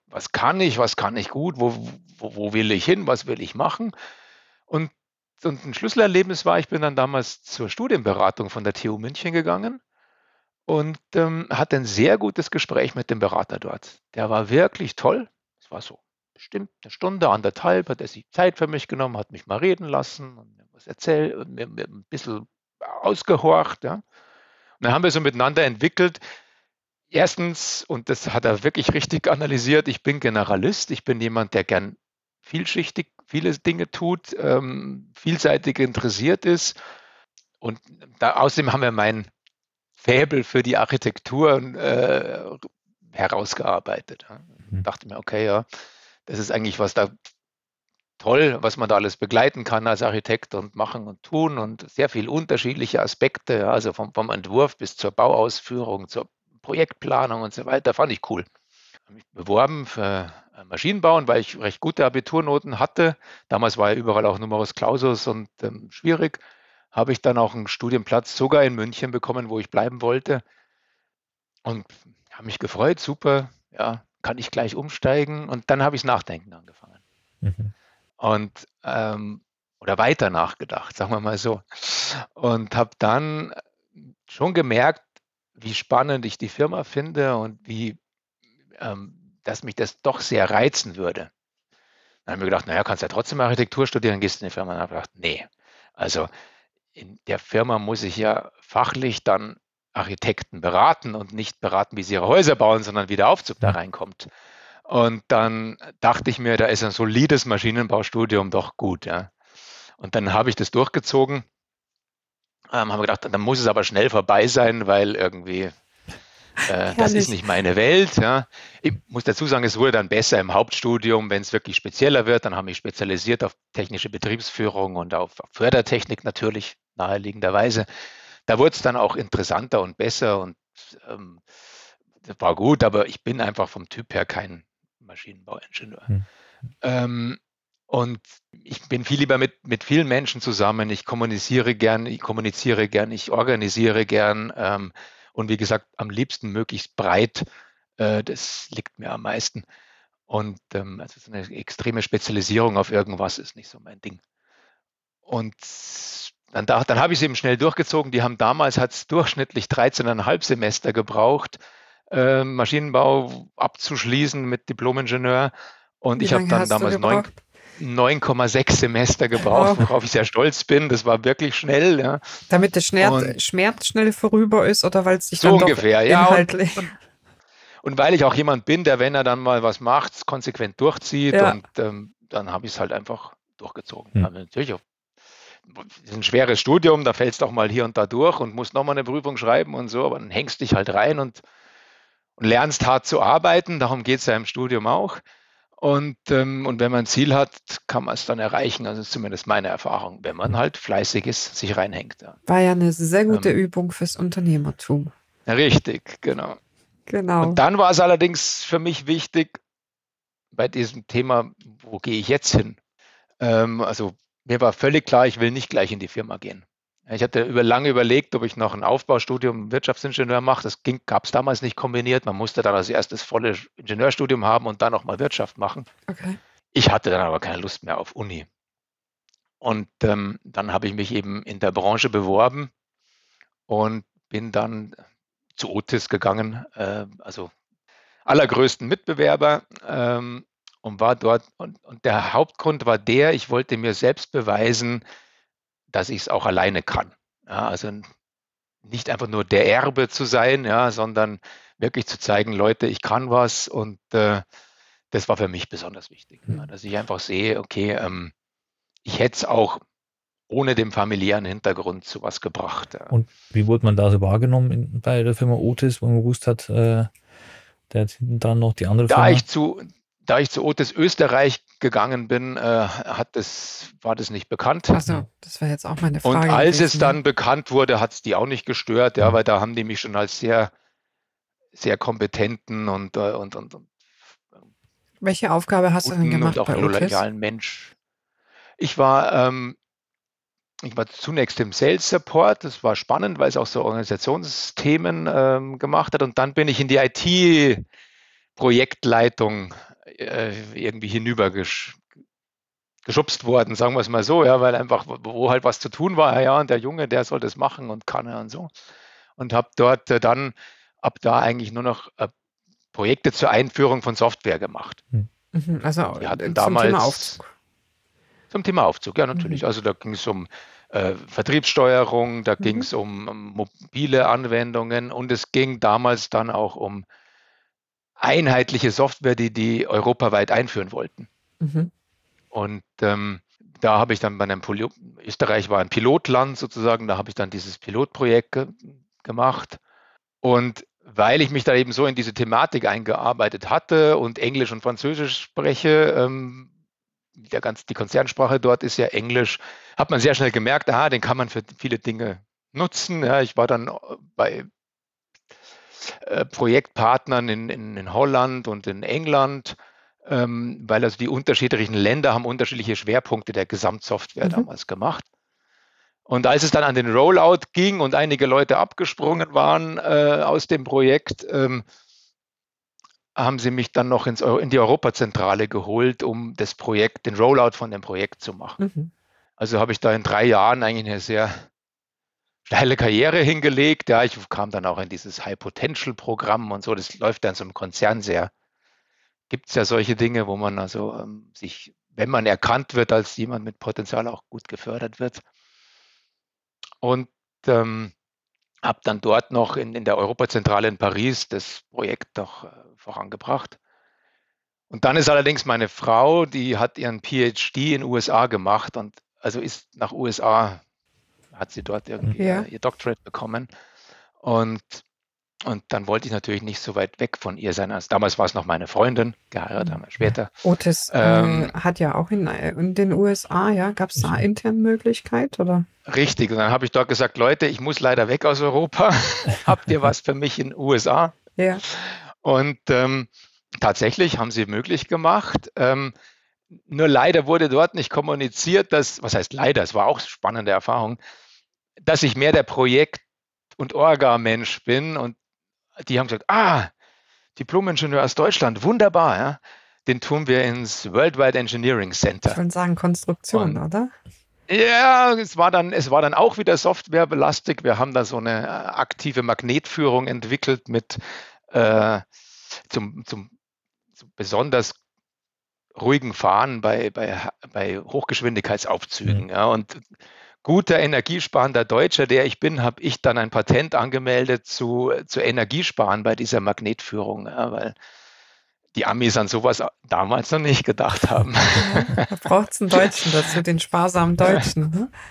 Was kann ich, was kann ich gut, wo, wo, wo will ich hin, was will ich machen? Und, und ein Schlüsselerlebnis war, ich bin dann damals zur Studienberatung von der TU München gegangen und ähm, hatte ein sehr gutes Gespräch mit dem Berater dort. Der war wirklich toll. Es war so bestimmt eine Stunde, anderthalb, hat er sich Zeit für mich genommen, hat mich mal reden lassen und mir was erzählt und mir, mir ein bisschen ausgehorcht. Ja. Dann haben wir so miteinander entwickelt. Erstens, und das hat er wirklich richtig analysiert, ich bin Generalist, ich bin jemand, der gern vielschichtig viele Dinge tut, ähm, vielseitig interessiert ist. Und da, außerdem haben wir mein Fäbel für die Architektur äh, herausgearbeitet. Ja. Mhm. Dachte mir, okay, ja, das ist eigentlich was, da toll, was man da alles begleiten kann als Architekt und machen und tun und sehr viele unterschiedliche Aspekte, also vom, vom Entwurf bis zur Bauausführung, zur Projektplanung und so weiter, fand ich cool. Ich habe mich beworben für äh, Maschinenbauen, weil ich recht gute Abiturnoten hatte. Damals war ja überall auch Numerus Clausus und ähm, schwierig. Habe ich dann auch einen Studienplatz sogar in München bekommen, wo ich bleiben wollte. Und habe mich gefreut, super, ja, kann ich gleich umsteigen. Und dann habe ich das Nachdenken angefangen. Mhm. Und ähm, oder weiter nachgedacht, sagen wir mal so. Und habe dann schon gemerkt, wie spannend ich die Firma finde und wie, ähm, dass mich das doch sehr reizen würde. Dann habe ich mir gedacht, naja, kannst ja trotzdem Architektur studieren, gehst in die Firma. Und habe gedacht, nee, also in der Firma muss ich ja fachlich dann Architekten beraten und nicht beraten, wie sie ihre Häuser bauen, sondern wie der Aufzug da reinkommt. Und dann dachte ich mir, da ist ein solides Maschinenbaustudium doch gut. Ja. Und dann habe ich das durchgezogen. Ähm, habe gedacht, dann muss es aber schnell vorbei sein, weil irgendwie äh, das ist nicht meine Welt. Ja. Ich muss dazu sagen, es wurde dann besser im Hauptstudium, wenn es wirklich spezieller wird. Dann habe ich spezialisiert auf technische Betriebsführung und auf Fördertechnik natürlich, naheliegenderweise. Da wurde es dann auch interessanter und besser und ähm, das war gut, aber ich bin einfach vom Typ her kein Maschinenbauingenieur. Hm. Ähm, und ich bin viel lieber mit, mit vielen Menschen zusammen. Ich kommuniziere gern, ich kommuniziere gern, ich organisiere gern. Ähm, und wie gesagt, am liebsten möglichst breit. Äh, das liegt mir am meisten. Und ähm, also so eine extreme Spezialisierung auf irgendwas ist nicht so mein Ding. Und dann, dann habe ich es eben schnell durchgezogen. Die haben damals, hat es durchschnittlich 13,5 Semester gebraucht, äh, Maschinenbau abzuschließen mit Diplomingenieur. Und Wie ich habe dann damals 9,6 Semester gebraucht, oh. worauf ich sehr stolz bin. Das war wirklich schnell. Ja. Damit der Schmerz, Schmerz schnell vorüber ist oder weil es sich so dann ungefähr, ja. Und, und, und, weil ich auch jemand bin, der, wenn er dann mal was macht, konsequent durchzieht. Ja. Und ähm, dann habe ich es halt einfach durchgezogen. Hm. natürlich auch das ist ein schweres Studium, da fällst du auch mal hier und da durch und musst nochmal eine Prüfung schreiben und so, aber dann hängst dich halt rein und, und lernst hart zu arbeiten. Darum geht es ja im Studium auch. Und, ähm, und wenn man ein Ziel hat, kann man es dann erreichen. Also ist zumindest meine Erfahrung, wenn man halt fleißig ist, sich reinhängt. Ja. War ja eine sehr gute ähm, Übung fürs Unternehmertum. Richtig, genau. Genau. Und dann war es allerdings für mich wichtig, bei diesem Thema, wo gehe ich jetzt hin? Ähm, also mir war völlig klar, ich will nicht gleich in die Firma gehen. Ich hatte über lange überlegt, ob ich noch ein Aufbaustudium Wirtschaftsingenieur mache. Das gab es damals nicht kombiniert. Man musste dann als erstes volle Ingenieurstudium haben und dann noch mal Wirtschaft machen. Okay. Ich hatte dann aber keine Lust mehr auf Uni. Und ähm, dann habe ich mich eben in der Branche beworben und bin dann zu Otis gegangen, äh, also allergrößten Mitbewerber ähm, und war dort. Und, und der Hauptgrund war der, ich wollte mir selbst beweisen, dass ich es auch alleine kann. Ja, also nicht einfach nur der Erbe zu sein, ja, sondern wirklich zu zeigen, Leute, ich kann was und äh, das war für mich besonders wichtig, ja, dass ich einfach sehe, okay, ähm, ich hätte es auch ohne den familiären Hintergrund zu was gebracht. Ja. Und wie wurde man da so wahrgenommen in, bei der Firma Otis, wo man gewusst hat, äh, der hat dran noch die andere da Firma? Ich zu, da ich zu Otis Österreich gegangen bin, äh, hat das, war das nicht bekannt. Achso, das war jetzt auch meine Frage. Und als gewesen. es dann bekannt wurde, hat es die auch nicht gestört, ja, weil da haben die mich schon als sehr, sehr kompetenten und, äh, und, und, und welche Aufgabe hast du denn gemacht und auch bei loyalen Mensch. Ich war, ähm, ich war zunächst im Sales Support. Das war spannend, weil es auch so Organisationsthemen ähm, gemacht hat. Und dann bin ich in die IT-Projektleitung äh, irgendwie hinübergeschubst worden, sagen wir es mal so, ja, weil einfach, wo halt was zu tun war, ja, und der Junge, der soll das machen und kann er und so. Und habe dort äh, dann ab da eigentlich nur noch äh, Projekte zur Einführung von Software gemacht. Hm. Mhm, also Wir hatten zum damals, Thema Aufzug. Zum Thema Aufzug, ja, natürlich. Mhm. Also da ging es um äh, Vertriebssteuerung, da mhm. ging es um, um mobile Anwendungen und es ging damals dann auch um einheitliche Software, die die europaweit einführen wollten. Mhm. Und ähm, da habe ich dann bei einem Poli Österreich war ein Pilotland sozusagen, da habe ich dann dieses Pilotprojekt ge gemacht. Und weil ich mich da eben so in diese Thematik eingearbeitet hatte und Englisch und Französisch spreche, ähm, der ganz, die Konzernsprache dort ist ja Englisch, hat man sehr schnell gemerkt, aha, den kann man für viele Dinge nutzen. Ja, ich war dann äh, bei äh, Projektpartnern in, in, in, Holland und in England, ähm, weil also die unterschiedlichen Länder haben unterschiedliche Schwerpunkte der Gesamtsoftware mhm. damals gemacht. Und als es dann an den Rollout ging und einige Leute abgesprungen waren äh, aus dem Projekt, ähm, haben sie mich dann noch ins, in die Europazentrale geholt, um das Projekt, den Rollout von dem Projekt zu machen. Mhm. Also habe ich da in drei Jahren eigentlich eine sehr steile Karriere hingelegt. Ja, ich kam dann auch in dieses High-Potential-Programm und so. Das läuft dann so im Konzern sehr. Gibt es ja solche Dinge, wo man also ähm, sich, wenn man erkannt wird als jemand mit Potenzial, auch gut gefördert wird. Und ähm, habe dann dort noch in, in der Europazentrale in Paris das Projekt noch äh, vorangebracht. Und dann ist allerdings meine Frau, die hat ihren PhD in USA gemacht und also ist nach USA, hat sie dort irgendwie ja. ihr Doctorate bekommen. Und und dann wollte ich natürlich nicht so weit weg von ihr sein. Also damals war es noch meine Freundin, geheiratet haben wir später. Otis ähm, äh, hat ja auch in, in, den USA, ja, gab es da interne Möglichkeit oder? Richtig, und dann habe ich dort gesagt, Leute, ich muss leider weg aus Europa. Habt ihr was für mich in den USA? Ja. Und ähm, tatsächlich haben sie möglich gemacht. Ähm, nur leider wurde dort nicht kommuniziert, dass, was heißt leider, es war auch spannende Erfahrung, dass ich mehr der Projekt- und Orga-Mensch bin und die haben gesagt, ah, Diplom-Ingenieur aus Deutschland, wunderbar, ja. Den tun wir ins Worldwide Engineering Center. Ich würde sagen Konstruktion, Und, oder? Ja, es war dann, es war dann auch wieder softwarebelastet. Wir haben da so eine äh, aktive Magnetführung entwickelt mit äh, zum, zum, zum besonders ruhigen Fahren bei, bei, bei Hochgeschwindigkeitsaufzügen. Mhm. Ja, und guter energiesparender Deutscher, der ich bin, habe ich dann ein Patent angemeldet zu, zu Energiesparen bei dieser Magnetführung, ja, weil die Amis an sowas damals noch nicht gedacht haben. da braucht es einen Deutschen dazu, den sparsamen Deutschen. Ne?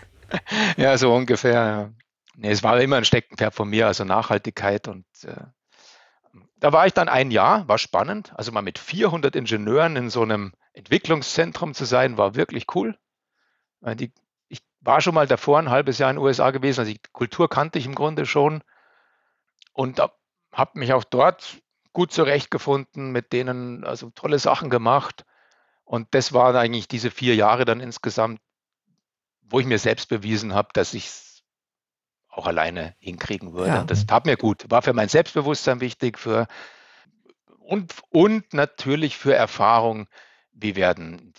Ja, so ungefähr. Ja. Nee, es war immer ein Steckenpferd von mir, also Nachhaltigkeit und äh, da war ich dann ein Jahr, war spannend. Also mal mit 400 Ingenieuren in so einem Entwicklungszentrum zu sein, war wirklich cool. Die war schon mal davor ein halbes Jahr in den USA gewesen. Also die Kultur kannte ich im Grunde schon und habe mich auch dort gut zurechtgefunden, mit denen also tolle Sachen gemacht. Und das waren eigentlich diese vier Jahre dann insgesamt, wo ich mir selbst bewiesen habe, dass ich es auch alleine hinkriegen würde. Ja. Das tat mir gut. War für mein Selbstbewusstsein wichtig, für und, und natürlich für Erfahrung, wie werden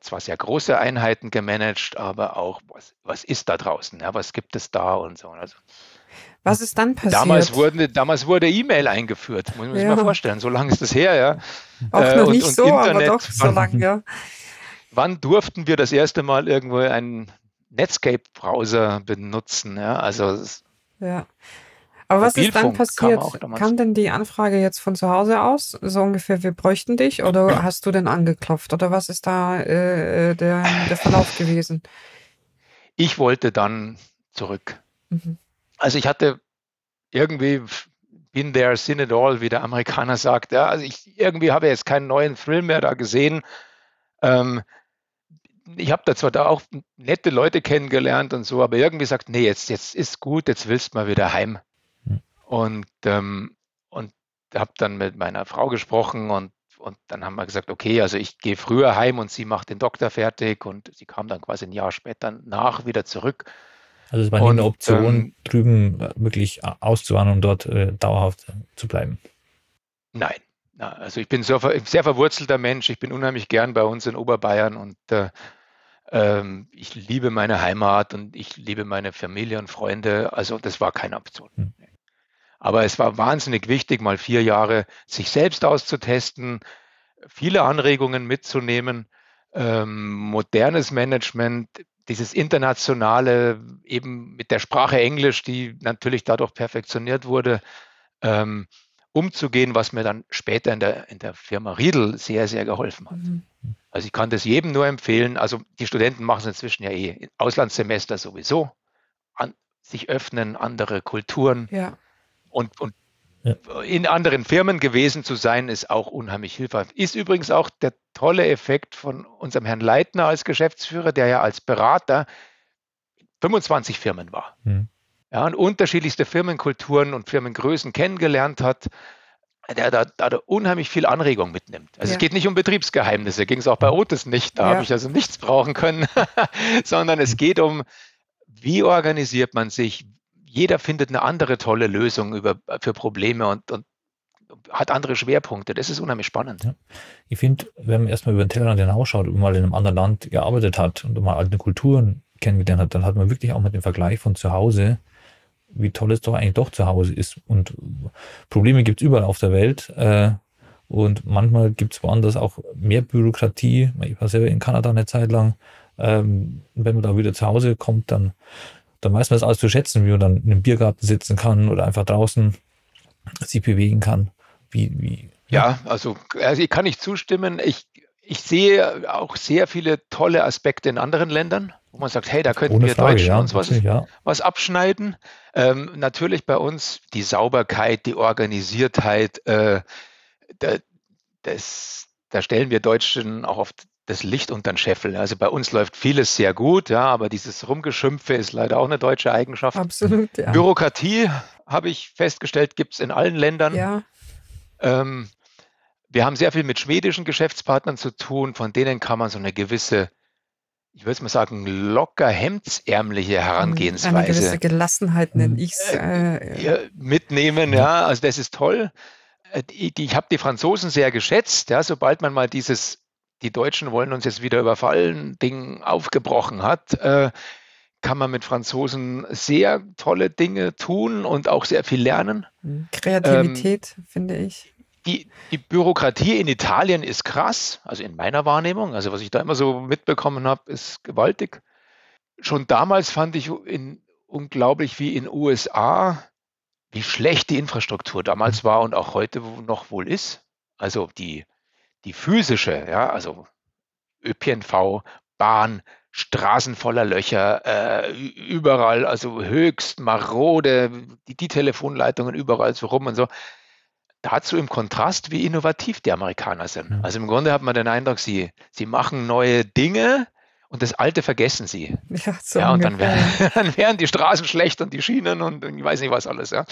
zwar sehr große Einheiten gemanagt, aber auch, was, was ist da draußen? Ja, was gibt es da und so. Also, was ist dann passiert? Damals wurde, damals wurde E-Mail eingeführt, muss man sich mal vorstellen. So lange ist das her, ja. Auch äh, noch nicht und, so, Internet, aber doch so lange, ja. Wann durften wir das erste Mal irgendwo einen Netscape-Browser benutzen? Ja, also ja. Aber was ist dann passiert? Kam, kam, denn die Anfrage jetzt von zu Hause aus? So ungefähr, wir bräuchten dich? Oder hast du denn angeklopft? Oder was ist da äh, der, der Verlauf gewesen? Ich wollte dann zurück. Mhm. Also ich hatte irgendwie been there, seen it all, wie der Amerikaner sagt. Ja, also ich irgendwie habe jetzt keinen neuen Thrill mehr da gesehen. Ähm, ich habe da zwar da auch nette Leute kennengelernt und so, aber irgendwie sagt, nee, jetzt, jetzt ist gut, jetzt willst du mal wieder heim. Und, ähm, und habe dann mit meiner Frau gesprochen und, und dann haben wir gesagt, okay, also ich gehe früher heim und sie macht den Doktor fertig und sie kam dann quasi ein Jahr später nach wieder zurück. Also es war nie eine Option, ähm, drüben äh, wirklich auszuwandern und dort äh, dauerhaft zu bleiben. Nein. Also ich bin so, sehr verwurzelter Mensch, ich bin unheimlich gern bei uns in Oberbayern und äh, ähm, ich liebe meine Heimat und ich liebe meine Familie und Freunde. Also das war keine Option. Hm. Aber es war wahnsinnig wichtig, mal vier Jahre sich selbst auszutesten, viele Anregungen mitzunehmen, ähm, modernes Management, dieses internationale, eben mit der Sprache Englisch, die natürlich dadurch perfektioniert wurde, ähm, umzugehen, was mir dann später in der, in der Firma Riedel sehr, sehr geholfen hat. Mhm. Also ich kann das jedem nur empfehlen. Also die Studenten machen es inzwischen ja eh, Auslandssemester sowieso, an, sich öffnen, andere Kulturen. Ja und, und ja. in anderen Firmen gewesen zu sein, ist auch unheimlich hilfreich. Ist übrigens auch der tolle Effekt von unserem Herrn Leitner als Geschäftsführer, der ja als Berater 25 Firmen war. Mhm. Ja, und unterschiedlichste Firmenkulturen und Firmengrößen kennengelernt hat der da, da unheimlich viel Anregung mitnimmt. Also ja. es geht nicht um Betriebsgeheimnisse, ging es auch bei Otis nicht, da ja. habe ich also nichts brauchen können, sondern es geht um, wie organisiert man sich. Jeder findet eine andere tolle Lösung über, für Probleme und, und hat andere Schwerpunkte. Das ist unheimlich spannend. Ja. Ich finde, wenn man erstmal über den Tellerrand hinausschaut und mal in einem anderen Land gearbeitet hat und mal alte Kulturen kennengelernt hat, dann hat man wirklich auch mit dem Vergleich von zu Hause wie toll es doch eigentlich doch zu Hause ist. Und Probleme gibt es überall auf der Welt. Äh, und manchmal gibt es woanders auch mehr Bürokratie. Ich war selber in Kanada eine Zeit lang. Ähm, wenn man da wieder zu Hause kommt, dann, dann weiß man das alles zu schätzen, wie man dann in einem Biergarten sitzen kann oder einfach draußen sich bewegen kann. Wie, wie, ja, also, also ich kann nicht zustimmen. Ich, ich sehe auch sehr viele tolle Aspekte in anderen Ländern wo man sagt, hey, da könnten Ohne wir Frage, Deutschen ja, uns was, ja. was abschneiden. Ähm, natürlich bei uns die Sauberkeit, die Organisiertheit, äh, da, das, da stellen wir Deutschen auch oft das Licht unter den Scheffel. Also bei uns läuft vieles sehr gut, ja, aber dieses Rumgeschimpfe ist leider auch eine deutsche Eigenschaft. Absolut, ja. Bürokratie, habe ich festgestellt, gibt es in allen Ländern. Ja. Ähm, wir haben sehr viel mit schwedischen Geschäftspartnern zu tun, von denen kann man so eine gewisse ich würde mal sagen, locker hemdsärmliche Herangehensweise. Eine gewisse Gelassenheit nenne ich es. Äh, äh, mitnehmen, ja, also das ist toll. Äh, ich, ich habe die Franzosen sehr geschätzt, ja, sobald man mal dieses, die Deutschen wollen uns jetzt wieder überfallen, Ding aufgebrochen hat, äh, kann man mit Franzosen sehr tolle Dinge tun und auch sehr viel lernen. Kreativität, ähm, finde ich die, die, Bürokratie in Italien ist krass, also in meiner Wahrnehmung. Also was ich da immer so mitbekommen habe, ist gewaltig. Schon damals fand ich in, unglaublich, wie in USA, wie schlecht die Infrastruktur damals war und auch heute noch wohl ist. Also die, die physische, ja, also ÖPNV, Bahn, Straßen voller Löcher, äh, überall, also höchst marode, die, die Telefonleitungen überall so rum und so dazu im Kontrast, wie innovativ die Amerikaner sind. Mhm. Also im Grunde hat man den Eindruck, sie, sie machen neue Dinge und das Alte vergessen sie. Ja, so ja und dann wären, dann wären die Straßen schlecht und die Schienen und ich weiß nicht was alles. Ja.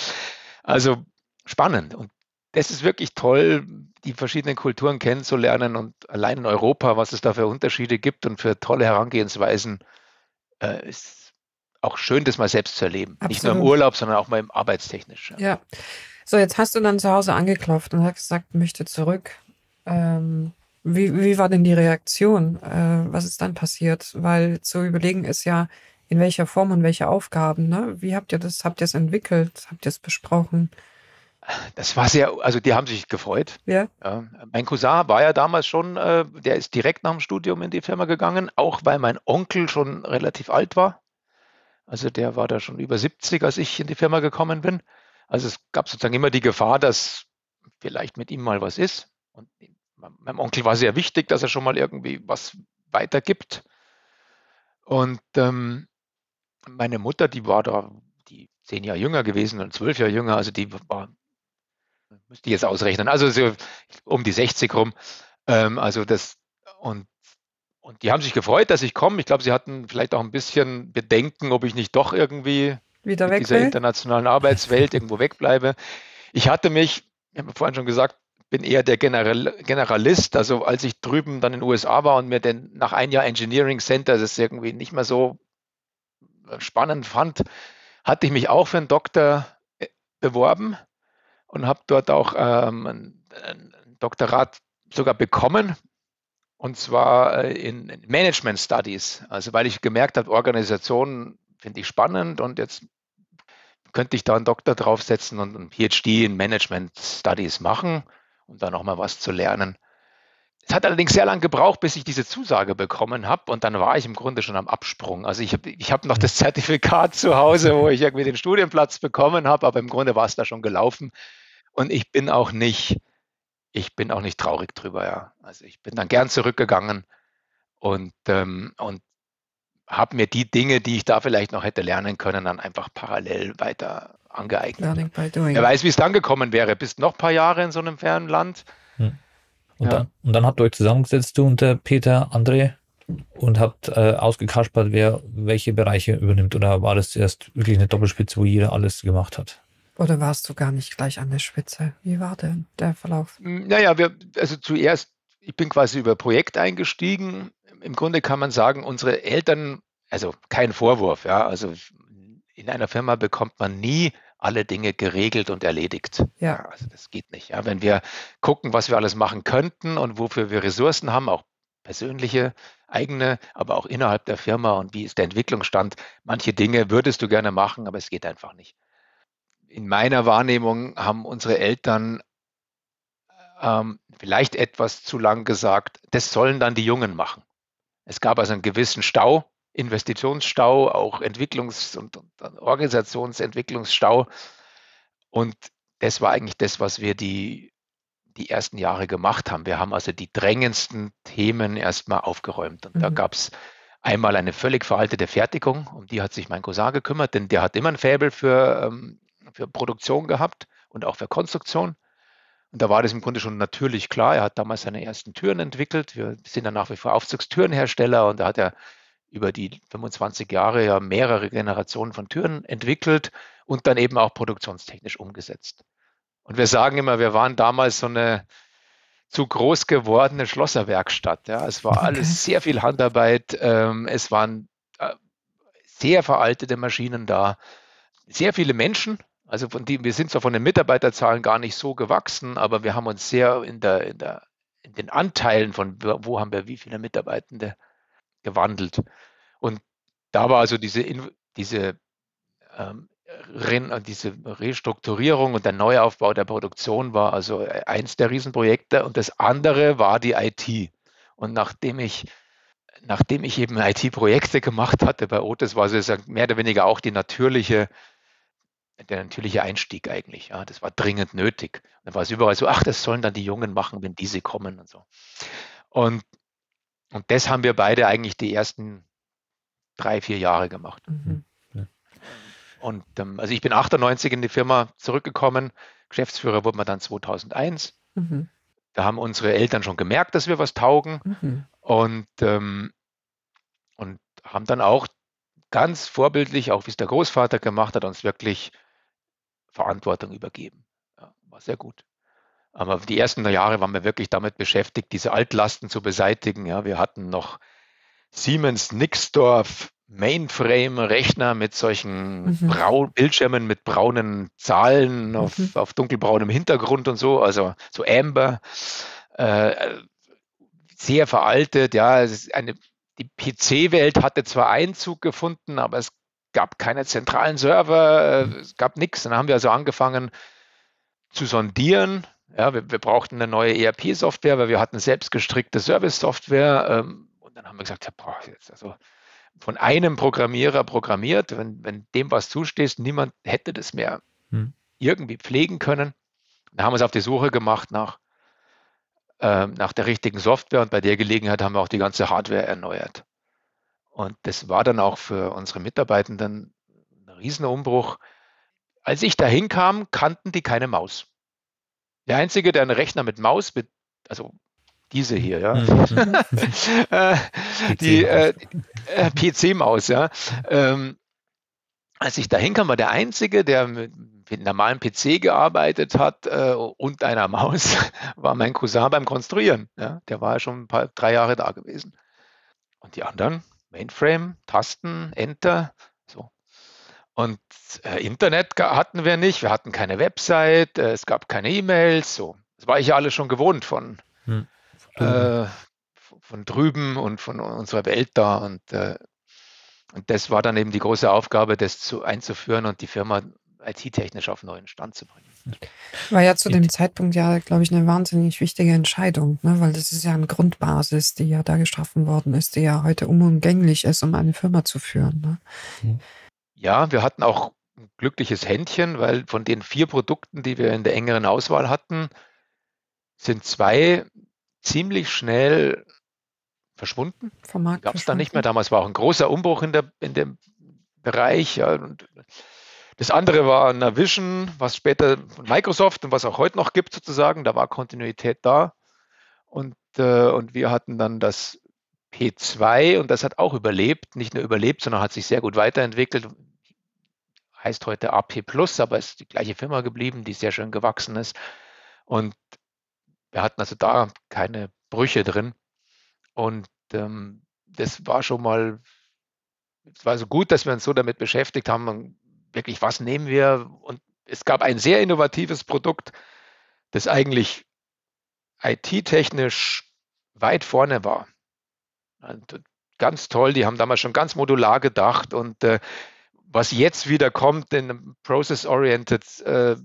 Also spannend und das ist wirklich toll, die verschiedenen Kulturen kennenzulernen und allein in Europa, was es da für Unterschiede gibt und für tolle Herangehensweisen, äh, ist auch schön, das mal selbst zu erleben. Absolut. Nicht nur im Urlaub, sondern auch mal im arbeitstechnisch. Ja. So, jetzt hast du dann zu Hause angeklopft und hast gesagt, möchte zurück. Ähm, wie, wie war denn die Reaktion? Äh, was ist dann passiert? Weil zu überlegen ist ja, in welcher Form und welche Aufgaben. Ne? Wie habt ihr das? Habt ihr es entwickelt? Habt ihr es besprochen? Das war sehr, also die haben sich gefreut. Ja. ja. Mein Cousin war ja damals schon, äh, der ist direkt nach dem Studium in die Firma gegangen, auch weil mein Onkel schon relativ alt war. Also der war da schon über 70, als ich in die Firma gekommen bin. Also es gab sozusagen immer die Gefahr, dass vielleicht mit ihm mal was ist. Und meinem Onkel war sehr wichtig, dass er schon mal irgendwie was weitergibt. Und ähm, meine Mutter, die war da die zehn Jahre jünger gewesen und zwölf Jahre jünger, also die war, müsste ich jetzt ausrechnen, also so um die 60 rum. Ähm, also das, und, und die haben sich gefreut, dass ich komme. Ich glaube, sie hatten vielleicht auch ein bisschen Bedenken, ob ich nicht doch irgendwie wieder weg dieser will. internationalen Arbeitswelt irgendwo wegbleibe. Ich hatte mich, ich habe vorhin schon gesagt, bin eher der General, Generalist. Also als ich drüben dann in den USA war und mir denn nach ein Jahr Engineering Center das irgendwie nicht mehr so spannend fand, hatte ich mich auch für einen Doktor äh, beworben und habe dort auch ähm, ein, ein, Doktorat sogar bekommen. Und zwar äh, in, in Management Studies. Also weil ich gemerkt habe, Organisationen finde ich spannend und jetzt könnte ich da einen Doktor draufsetzen und einen PhD in Management Studies machen um da nochmal was zu lernen. Es hat allerdings sehr lange gebraucht, bis ich diese Zusage bekommen habe und dann war ich im Grunde schon am Absprung. Also ich habe ich hab noch das Zertifikat zu Hause, wo ich irgendwie den Studienplatz bekommen habe, aber im Grunde war es da schon gelaufen und ich bin auch nicht, ich bin auch nicht traurig drüber, ja. Also ich bin dann gern zurückgegangen und, ähm, und habe mir die Dinge, die ich da vielleicht noch hätte lernen können, dann einfach parallel weiter angeeignet. Learning by doing. Wer weiß, wie es dann gekommen wäre. Bist noch ein paar Jahre in so einem fernen Land. Und, Ja. dann, und dann habt ihr euch zusammengesetzt, du und der Peter, André, und habt äh, ausgekaspert, wer welche Bereiche übernimmt. Oder war das erst wirklich eine Doppelspitze, wo jeder alles gemacht hat? Oder warst du gar nicht gleich an der Spitze? Wie war denn der Verlauf? Mm, Naja, wir, also zuerst, ich bin quasi über Projekt eingestiegen. Im Grunde kann man sagen, unsere Eltern, also kein Vorwurf, ja, also in einer Firma bekommt man nie alle Dinge geregelt und erledigt. Ja. Also das geht nicht. Ja. Wenn wir gucken, was wir alles machen könnten und wofür wir Ressourcen haben, auch persönliche, eigene, aber auch innerhalb der Firma und wie ist der Entwicklungsstand, manche Dinge würdest du gerne machen, aber es geht einfach nicht. In meiner Wahrnehmung haben unsere Eltern ähm, vielleicht etwas zu lang gesagt, das sollen dann die Jungen machen. Es gab also einen gewissen Stau, Investitionsstau, auch Entwicklungs- und, und Organisationsentwicklungsstau. Und das war eigentlich das, was wir die, die ersten Jahre gemacht haben. Wir haben also die drängendsten Themen erstmal aufgeräumt. Und da Mhm. gab es einmal eine völlig veraltete Fertigung, um die hat sich mein Cousin gekümmert, denn der hat immer ein Faible für, ähm, für Produktion gehabt und auch für Konstruktion. Und da war das im Grunde schon natürlich klar. Er hat damals seine ersten Türen entwickelt. Wir sind ja nach wie vor Aufzugstürenhersteller und da hat er über die 25 Jahre ja mehrere Generationen von Türen entwickelt und dann eben auch produktionstechnisch umgesetzt. Und wir sagen immer, wir waren damals so eine zu groß gewordene Schlosserwerkstatt. Ja. Es war Okay. alles sehr viel Handarbeit. Ähm, es waren äh, sehr veraltete Maschinen da, sehr viele Menschen. Also von die, wir sind zwar von den Mitarbeiterzahlen gar nicht so gewachsen, aber wir haben uns sehr in, der, in, der, in den Anteilen von wo haben wir wie viele Mitarbeitende gewandelt. Und da war also diese, diese, ähm, äh, diese Restrukturierung und der Neuaufbau der Produktion war also eins der Riesenprojekte und das andere war die IT. Und nachdem ich, nachdem ich eben IT-Projekte gemacht hatte bei Otis, war es mehr oder weniger auch die natürliche, der natürliche Einstieg eigentlich. Ja, das war dringend nötig. Und dann war es überall so, ach, das sollen dann die Jungen machen, wenn diese kommen und so. Und, und das haben wir beide eigentlich die ersten drei, vier Jahre gemacht. Mhm. Und ähm, also ich bin 98 in die Firma zurückgekommen. Geschäftsführer wurde man dann 2001. Mhm. Da haben unsere Eltern schon gemerkt, dass wir was taugen Mhm. und, ähm, und haben dann auch ganz vorbildlich, auch wie es der Großvater gemacht hat, uns wirklich Verantwortung übergeben. Ja, war sehr gut. Aber die ersten Jahre waren wir wirklich damit beschäftigt, diese Altlasten zu beseitigen. Ja, wir hatten noch Siemens Nixdorf Mainframe-Rechner mit solchen Mhm. Brau Bildschirmen mit braunen Zahlen auf, Mhm. auf dunkelbraunem Hintergrund und so, also so Amber. Äh, sehr veraltet, ja. Es ist eine, die PC-Welt hatte zwar Einzug gefunden, aber es gab keine zentralen Server, äh, es gab nichts. Dann haben wir also angefangen zu sondieren. Ja, wir, wir brauchten eine neue ERP-Software, weil wir hatten selbst gestrickte Service-Software. Ähm, und dann haben wir gesagt, ja, boah, jetzt also von einem Programmierer programmiert, wenn, wenn dem was zustehst, niemand hätte das mehr Hm. irgendwie pflegen können. Dann haben wir uns auf die Suche gemacht nach, ähm, nach der richtigen Software und bei der Gelegenheit haben wir auch die ganze Hardware erneuert. Und das war dann auch für unsere Mitarbeitenden ein Riesenumbruch. Als ich da hinkam, kannten die keine Maus. Der Einzige, der einen Rechner mit Maus, also diese hier, ja, Mhm. äh, die PC-Maus. äh, äh, PC-Maus, ja. Ähm, als ich da hinkam, war der Einzige, der mit, mit einem normalen PC gearbeitet hat äh, und einer Maus, war mein Cousin beim Konstruieren. Ja. Der war ja schon ein paar, drei Jahre da gewesen. Und die anderen, Mainframe, Tasten, Enter, so. Und äh, Internet hatten wir nicht, wir hatten keine Website, äh, es gab keine E-Mails, so. Das war ich ja alles schon gewohnt von, Hm. äh, von drüben und von unserer Welt da. Und, äh, und das war dann eben die große Aufgabe, das zu, einzuführen und die Firma IT-technisch auf einen neuen Stand zu bringen. War ja zu dem Zeitpunkt ja, glaube ich, eine wahnsinnig wichtige Entscheidung, ne? weil das ist ja eine Grundbasis, die ja da geschaffen worden ist, die ja heute unumgänglich ist, um eine Firma zu führen. Ne? Ja, wir hatten auch ein glückliches Händchen, weil von den vier Produkten, die wir in der engeren Auswahl hatten, sind zwei ziemlich schnell verschwunden. Vom Markt Gab es dann nicht mehr. Damals war auch ein großer Umbruch in, der, in dem Bereich. Ja, und Das andere war Navision, was später von Microsoft und was auch heute noch gibt sozusagen. Da war Kontinuität da. Und, äh, und wir hatten dann das P2 und das hat auch überlebt. Nicht nur überlebt, sondern hat sich sehr gut weiterentwickelt. Heißt heute AP Plus, aber ist die gleiche Firma geblieben, die sehr schön gewachsen ist. Und wir hatten also da keine Brüche drin. Und ähm, das war schon mal, es war so gut, dass wir uns so damit beschäftigt haben, wirklich, was nehmen wir? Und es gab ein sehr innovatives Produkt, das eigentlich IT-technisch weit vorne war. Und ganz toll, die haben damals schon ganz modular gedacht und äh, was jetzt wieder kommt in Process-Oriented äh,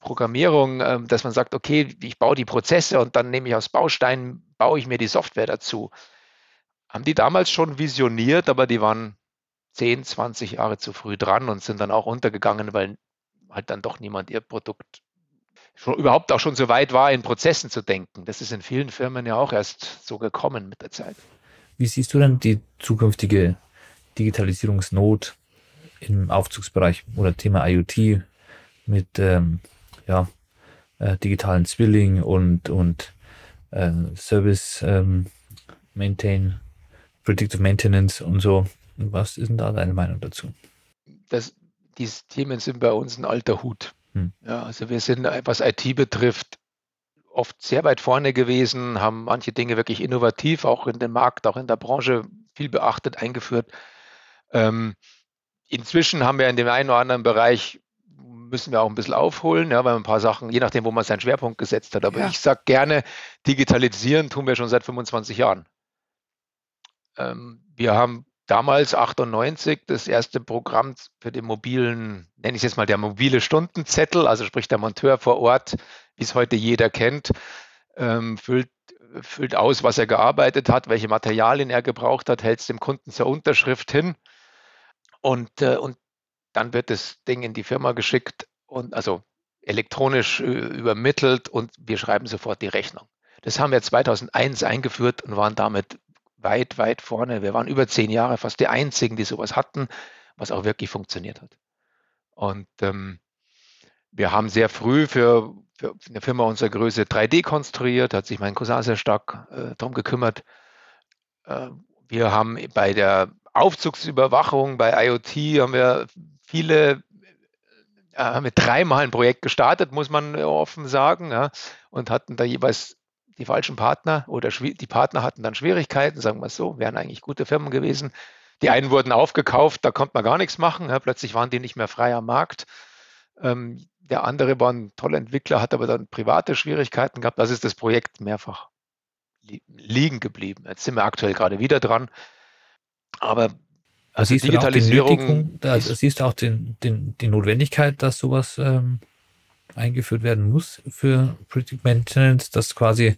Programmierung, äh, dass man sagt, okay, ich baue die Prozesse und dann nehme ich aus Bausteinen, baue ich mir die Software dazu. Haben die damals schon visioniert, aber die waren 10, 20 Jahre zu früh dran und sind dann auch untergegangen, weil halt dann doch niemand ihr Produkt schon, überhaupt auch schon so weit war, in Prozessen zu denken. Das ist in vielen Firmen ja auch erst so gekommen mit der Zeit. Wie siehst du denn die zukünftige Digitalisierungsnot im Aufzugsbereich oder Thema IoT mit ähm, ja, äh, digitalen Zwilling und, und äh, Service ähm, Maintain, Predictive Maintenance und so? Was ist denn da deine Meinung dazu? Das, diese Themen sind bei uns ein alter Hut. Hm. Ja, also wir sind, was IT betrifft, oft sehr weit vorne gewesen, haben manche Dinge wirklich innovativ, auch in dem Markt, auch in der Branche viel beachtet, eingeführt. Ähm, inzwischen haben wir in dem einen oder anderen Bereich müssen wir auch ein bisschen aufholen, ja, weil ein paar Sachen, je nachdem, wo man seinen Schwerpunkt gesetzt hat. Aber ja. ich sage gerne, digitalisieren tun wir schon seit 25 Jahren. Ähm, wir haben damals 98 das erste Programm für den mobilen, nenne ich es jetzt mal der mobile Stundenzettel, also sprich der Monteur vor Ort, wie es heute jeder kennt, ähm, füllt, füllt aus, was er gearbeitet hat, welche Materialien er gebraucht hat, hält es dem Kunden zur Unterschrift hin und, äh, und dann wird das Ding in die Firma geschickt und also elektronisch äh, übermittelt und wir schreiben sofort die Rechnung. Das haben wir 2001 eingeführt und waren damit weit, weit vorne. Wir waren über zehn Jahre fast die einzigen, die sowas hatten, was auch wirklich funktioniert hat. Und ähm, wir haben sehr früh für, für, eine Firma unserer Größe 3D konstruiert, hat sich mein Cousin sehr stark äh, darum gekümmert. Äh, wir haben bei der Aufzugsüberwachung, bei IoT haben wir viele, äh, wir dreimal ein Projekt gestartet, muss man offen sagen, ja, und hatten da jeweils die falschen Partner oder die Partner hatten dann Schwierigkeiten, sagen wir es so, wären eigentlich gute Firmen gewesen. Die einen wurden aufgekauft, da konnte man gar nichts machen. Ja, plötzlich waren die nicht mehr frei am Markt. Ähm, der andere war ein toller Entwickler, hat aber dann private Schwierigkeiten gehabt. Das ist das Projekt mehrfach li liegen geblieben. Jetzt sind wir aktuell gerade wieder dran. Aber also siehst Digitalisierung. Du da siehst du auch den, den, die Notwendigkeit, dass sowas ähm, eingeführt werden muss für Predictive Maintenance, dass quasi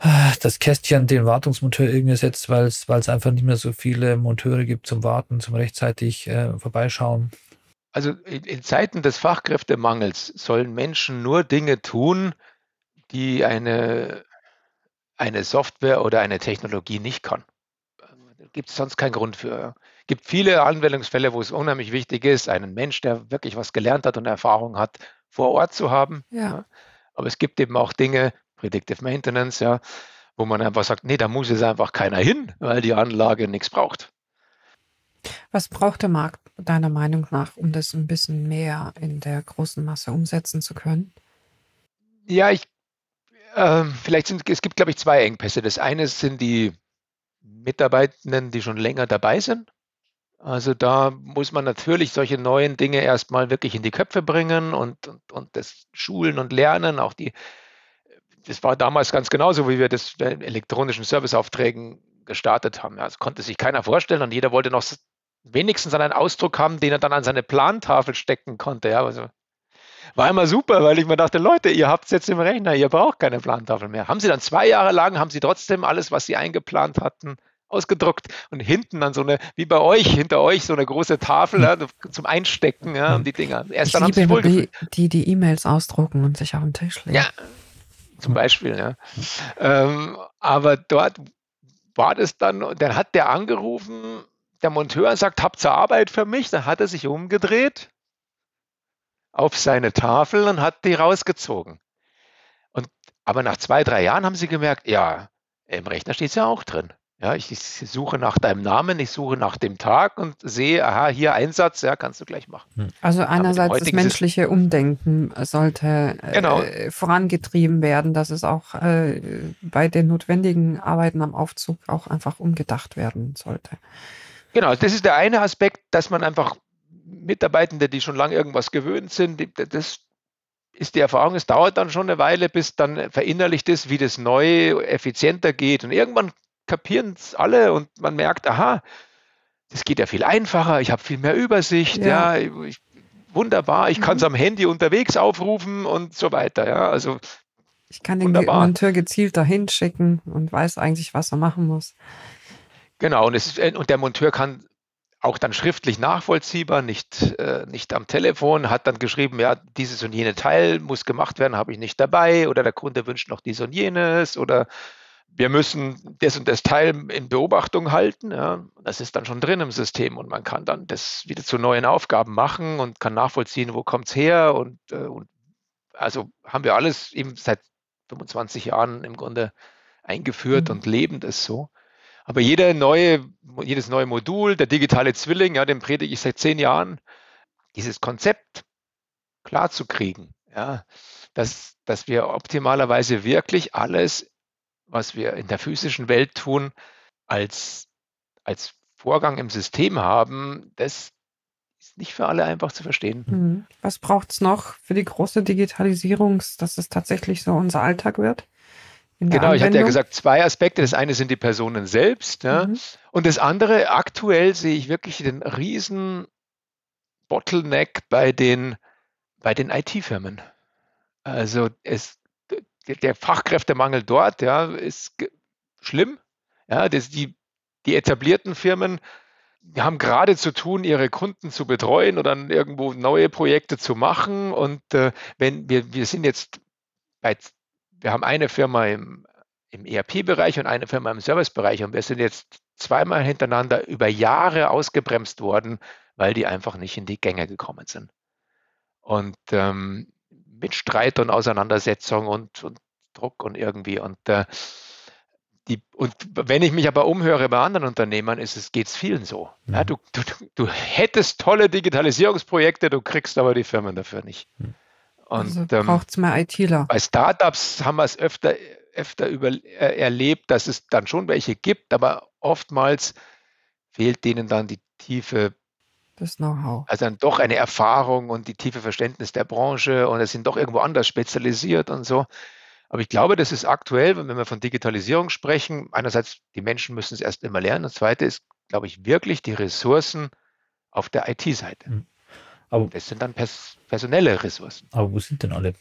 äh, das Kästchen den Wartungsmonteur irgendwie setzt, weil es einfach nicht mehr so viele Monteure gibt zum Warten, zum rechtzeitig äh, vorbeischauen. Also in, in Zeiten des Fachkräftemangels sollen Menschen nur Dinge tun, die eine, eine Software oder eine Technologie nicht kann. Gibt es sonst keinen Grund für. Es gibt viele Anwendungsfälle, wo es unheimlich wichtig ist, einen Mensch, der wirklich was gelernt hat und Erfahrung hat, vor Ort zu haben. Ja. Aber es gibt eben auch Dinge, Predictive Maintenance, ja, wo man einfach sagt, nee, da muss jetzt einfach keiner hin, weil die Anlage nichts braucht. Was braucht der Markt deiner Meinung nach, um das ein bisschen mehr in der großen Masse umsetzen zu können? Ja, ich, äh, vielleicht sind es gibt, glaube ich, zwei Engpässe. Das eine sind die Mitarbeitenden, die schon länger dabei sind. Also da muss man natürlich solche neuen Dinge erstmal wirklich in die Köpfe bringen und, und, und das Schulen und Lernen, auch die, das war damals ganz genauso, wie wir das bei elektronischen Serviceaufträgen gestartet haben. Ja, das konnte sich keiner vorstellen und jeder wollte noch wenigstens einen Ausdruck haben, den er dann an seine Plantafel stecken konnte. Ja, also war immer super, weil ich mir dachte, Leute, ihr habt es jetzt im Rechner, ihr braucht keine Plantafel mehr. Haben sie dann zwei Jahre lang, haben sie trotzdem alles, was sie eingeplant hatten, ausgedruckt und hinten dann so eine, wie bei euch, hinter euch so eine große Tafel ja, zum Einstecken ja, und die Dinger. Erst ich dann liebe haben sie die, die E-Mails ausdrucken und sich auf den Tisch legen. Ja, zum Beispiel, ja. Ähm, aber dort war das dann, dann hat der angerufen, der Monteur sagt, habt ihr Arbeit für mich? Dann hat er sich umgedreht auf seine Tafel und hat die rausgezogen. Und, aber nach zwei, drei Jahren haben sie gemerkt, ja, im Rechner steht es ja auch drin. Ja, ich, ich, suche nach deinem Namen, ich suche nach dem Tag und sehe, aha, hier Einsatz, ja, kannst du gleich machen. Hm. Also einerseits das menschliche Umdenken sollte äh, genau. äh, vorangetrieben werden, dass es auch äh, bei den notwendigen Arbeiten am Aufzug auch einfach umgedacht werden sollte. Genau, das ist der eine Aspekt, dass man einfach Mitarbeitende, die schon lange irgendwas gewöhnt sind, das ist die Erfahrung, es dauert dann schon eine Weile, bis dann verinnerlicht ist, wie das neu effizienter geht. Und irgendwann kapieren es alle und man merkt, aha, das geht ja viel einfacher, ich habe viel mehr Übersicht, ja, ja ich, wunderbar, ich kann es mhm. am Handy unterwegs aufrufen und so weiter, ja, also ich kann den wunderbar. Monteur gezielt dahin schicken und weiß eigentlich, was er machen muss. Genau, und, ist, äh, und der Monteur kann auch dann schriftlich nachvollziehbar, nicht, äh, nicht am Telefon, hat dann geschrieben, ja, dieses und jene Teil muss gemacht werden, habe ich nicht dabei oder der Kunde wünscht noch dies und jenes oder wir müssen das und das Teil in Beobachtung halten. Ja. Das ist dann schon drin im System und man kann dann das wieder zu neuen Aufgaben machen und kann nachvollziehen, wo kommt es her. Und, äh, und, also haben wir alles eben seit 25 Jahren im Grunde eingeführt mhm. und leben das so. Aber jeder neue, jedes neue Modul, der digitale Zwilling, ja, den predige ich seit zehn Jahren, dieses Konzept klar zu kriegen, ja, dass, dass wir optimalerweise wirklich alles was wir in der physischen Welt tun, als, als Vorgang im System haben, das ist nicht für alle einfach zu verstehen. Mhm. Was braucht es noch für die große Digitalisierung, dass es tatsächlich so unser Alltag wird? Genau, ich hatte ja gesagt, zwei Aspekte. Das eine sind die Personen selbst. Ja. Mhm. Und das andere, aktuell sehe ich wirklich den riesen Bottleneck bei den, bei den IT-Firmen. Also es der Fachkräftemangel dort ja, ist schlimm. Ja, das, die, die etablierten Firmen haben gerade zu tun, ihre Kunden zu betreuen oder irgendwo neue Projekte zu machen. Und äh, wenn wir, wir sind jetzt bei, wir haben eine Firma im, im ERP-Bereich und eine Firma im Service-Bereich und wir sind jetzt zweimal hintereinander über Jahre ausgebremst worden, weil die einfach nicht in die Gänge gekommen sind. Und ähm, mit Streit und Auseinandersetzung und, und Druck und irgendwie. Und, äh, die, und wenn ich mich aber umhöre bei anderen Unternehmern, ist es, geht es vielen so. Mhm. Ja, du, du, du hättest tolle Digitalisierungsprojekte, du kriegst aber die Firmen dafür nicht. Mhm. Und, also ähm, braucht es mehr ITler. Bei Startups haben wir es öfter, öfter über, äh, erlebt, dass es dann schon welche gibt, aber oftmals fehlt denen dann die tiefe das Know-how. Also dann doch eine Erfahrung und die tiefe Verständnis der Branche und es sind doch irgendwo anders spezialisiert und so. Aber ich glaube, das ist aktuell, wenn wir von Digitalisierung sprechen, einerseits, die Menschen müssen es erst immer lernen. Das zweite ist, glaube ich, wirklich die Ressourcen auf der IT-Seite. Mhm. Aber das sind dann pers personelle Ressourcen. Aber wo sind denn alle?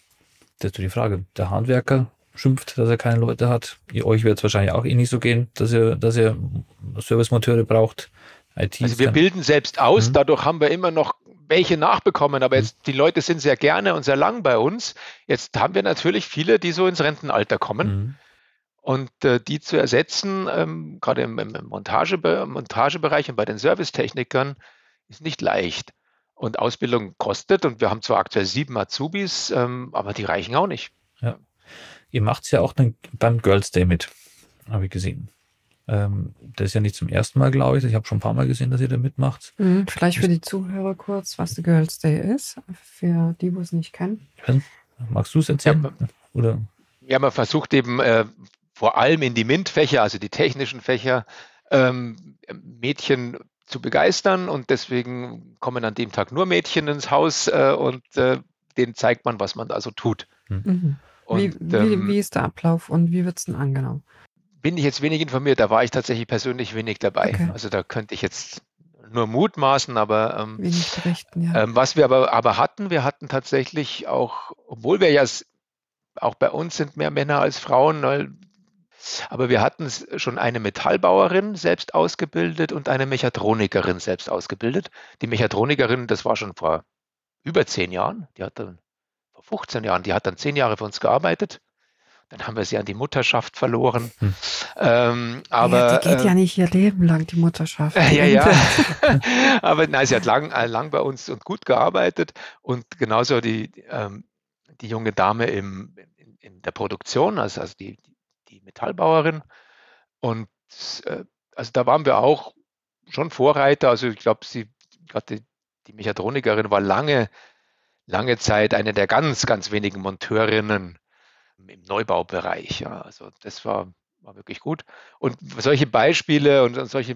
Das ist die Frage. Der Handwerker schimpft, dass er keine Leute hat. Ihr, euch wird es wahrscheinlich auch eh nicht so gehen, dass ihr, dass ihr Servicemonteure braucht. IT also wir bilden selbst aus, mhm. dadurch haben wir immer noch welche nachbekommen, aber jetzt die Leute sind sehr gerne und sehr lang bei uns. Jetzt haben wir natürlich viele, die so ins Rentenalter kommen. Mhm. Und äh, die zu ersetzen, ähm, gerade im, im Montage, Montagebereich und bei den Servicetechnikern, ist nicht leicht. Und Ausbildung kostet, und wir haben zwar aktuell sieben Azubis, ähm, aber die reichen auch nicht. Ja. Ihr macht es ja auch beim Girls Day mit, habe ich gesehen. Ähm, das ist ja nicht zum ersten Mal, glaube ich. Ich habe schon ein paar Mal gesehen, dass ihr da mitmacht. Mhm, vielleicht für die Zuhörer kurz, was der Girls Day ist, für die, die es nicht kennen. Magst du es erzählen? Ja, Oder? ja, man versucht eben äh, vor allem in die MINT-Fächer, also die technischen Fächer, ähm, Mädchen zu begeistern und deswegen kommen an dem Tag nur Mädchen ins Haus äh, und äh, denen zeigt man, was man da so tut. Mhm. Und, wie, wie, ähm, wie, ist der Ablauf und wie wird es denn angenommen? Bin ich jetzt wenig informiert, da war ich tatsächlich persönlich wenig dabei. Okay. Also da könnte ich jetzt nur mutmaßen, aber ähm, wenig berichten, ja. ähm, was wir aber, aber hatten, wir hatten tatsächlich auch, obwohl wir ja auch bei uns sind mehr Männer als Frauen, weil, aber wir hatten schon eine Metallbauerin selbst ausgebildet und eine Mechatronikerin selbst ausgebildet. Die Mechatronikerin, das war schon vor über zehn Jahren, die hat dann vor 15 Jahren, die hat dann zehn Jahre für uns gearbeitet Dann haben wir sie an die Mutterschaft verloren. Hm. Ähm, aber, ja, die geht äh, ja nicht ihr Leben lang, die Mutterschaft. ja, ja. aber nein, sie hat lang, äh, lang bei uns und gut gearbeitet. Und genauso die, ähm, die junge Dame im, in, in der Produktion, also, also die, die Metallbauerin. Und äh, also da waren wir auch schon Vorreiter. Also ich glaube, sie, gerade die, die Mechatronikerin war lange, lange Zeit eine der ganz, ganz wenigen Monteurinnen im Neubaubereich. Ja. Also das war, war wirklich gut. Und solche Beispiele und solche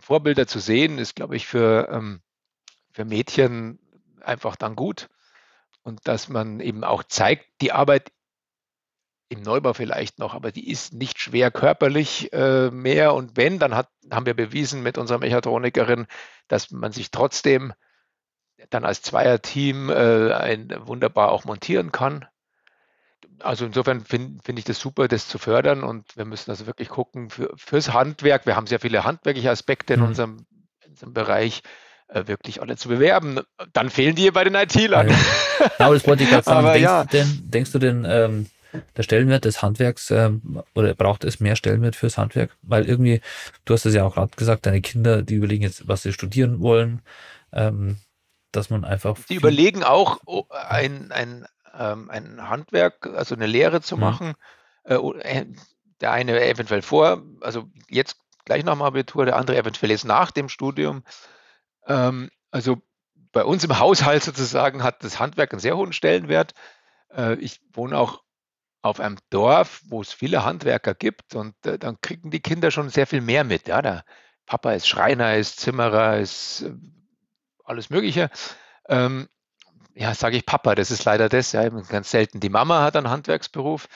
Vorbilder zu sehen, ist, glaube ich, für, ähm, für Mädchen einfach dann gut. Und dass man eben auch zeigt, die Arbeit im Neubau vielleicht noch, aber die ist nicht schwer körperlich äh, mehr. Und wenn, dann hat, haben wir bewiesen mit unserer Mechatronikerin, dass man sich trotzdem dann als Zweierteam äh, ein, wunderbar auch montieren kann. Also insofern finde find ich das super, das zu fördern und wir müssen also wirklich gucken für, fürs Handwerk. Wir haben sehr viele handwerkliche Aspekte in, mhm. unserem, in unserem Bereich äh, wirklich alle zu bewerben. Dann fehlen die bei den IT-Lern. Ja, genau, das wollte ich gerade sagen. Aber denkst, ja. du denn, denkst du denn, ähm, der Stellenwert des Handwerks ähm, oder braucht es mehr Stellenwert fürs Handwerk? Weil irgendwie, du hast es ja auch gerade gesagt, deine Kinder, die überlegen jetzt, was sie studieren wollen, ähm, dass man einfach. Die überlegen auch, oh, ein, ein, ähm, ein Handwerk, also eine Lehre zu mhm. machen. Äh, äh, der eine eventuell vor, also jetzt gleich nach dem Abitur, der andere eventuell jetzt nach dem Studium. Ähm, also bei uns im Haushalt sozusagen hat das Handwerk einen sehr hohen Stellenwert. Äh, ich wohne auch auf einem Dorf, wo es viele Handwerker gibt und äh, dann kriegen die Kinder schon sehr viel mehr mit. Ja, der Papa ist Schreiner, ist Zimmerer, ist äh, alles Mögliche. Ähm, ja, sage ich Papa, das ist leider das, ja, ganz selten. Die Mama hat einen Handwerksberuf.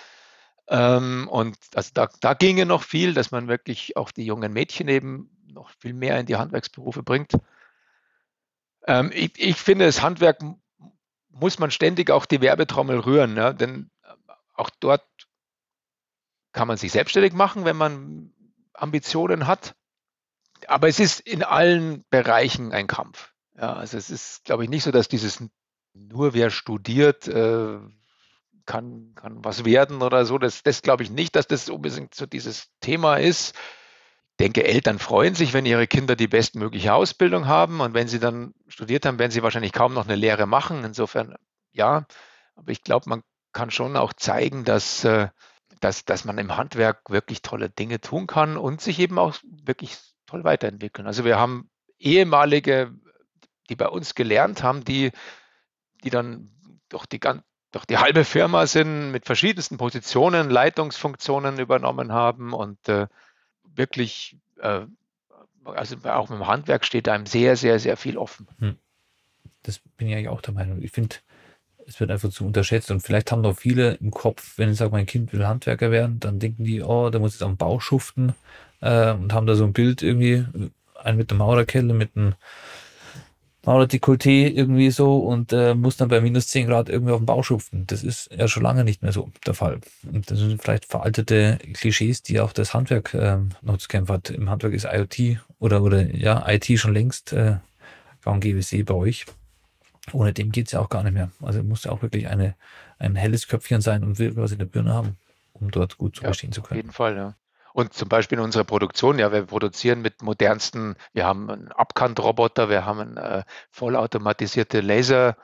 Ähm, und also da, da ginge noch viel, dass man wirklich auch die jungen Mädchen eben noch viel mehr in die Handwerksberufe bringt. Ähm, ich, ich, finde, das Handwerk muss man ständig auch die Werbetrommel rühren, ja, denn auch dort kann man sich selbstständig machen, wenn man Ambitionen hat. Aber es ist in allen Bereichen ein Kampf. Ja, also es ist, glaube ich, nicht so, dass dieses nur wer studiert, äh, kann, kann was werden oder so. Das, das glaube ich nicht, dass das unbedingt so dieses Thema ist. Ich denke, Eltern freuen sich, wenn ihre Kinder die bestmögliche Ausbildung haben. Und wenn sie dann studiert haben, werden sie wahrscheinlich kaum noch eine Lehre machen. Insofern ja. Aber ich glaube, man kann schon auch zeigen, dass, äh, dass, dass man im Handwerk wirklich tolle Dinge tun kann und sich eben auch wirklich toll weiterentwickeln. Also wir haben ehemalige, die bei uns gelernt haben, die, die dann durch die, durch die halbe Firma sind, mit verschiedensten Positionen, Leitungsfunktionen übernommen haben und äh, wirklich, äh, also auch im Handwerk steht einem sehr, sehr, sehr viel offen. Hm. Das bin ich eigentlich auch der Meinung. Ich finde, es wird einfach zu unterschätzt. Und vielleicht haben doch viele im Kopf, wenn ich sage, mein Kind will Handwerker werden, dann denken die, oh, der muss jetzt am Bau schuften äh, und haben da so ein Bild irgendwie, einen mit der Maurerkelle, mit einem Maurerdekolleté irgendwie so und äh, muss dann bei minus 10 Grad irgendwie auf dem Bau schuften. Das ist ja schon lange nicht mehr so der Fall. Und das sind vielleicht veraltete Klischees, die auch das Handwerk äh, noch zu kämpfen hat. Im Handwerk ist IoT oder, oder ja, IT schon längst äh, gang GWC bei euch. Ohne dem geht es ja auch gar nicht mehr. Also muss ja auch wirklich eine, ein helles Köpfchen sein und will was in der Birne haben, um dort gut zu ja, bestehen zu können. Auf jeden Fall, ja. Und zum Beispiel in unserer Produktion, ja, wir produzieren mit modernsten, wir haben einen Abkantroboter, wir haben eine äh, vollautomatisierte Laser,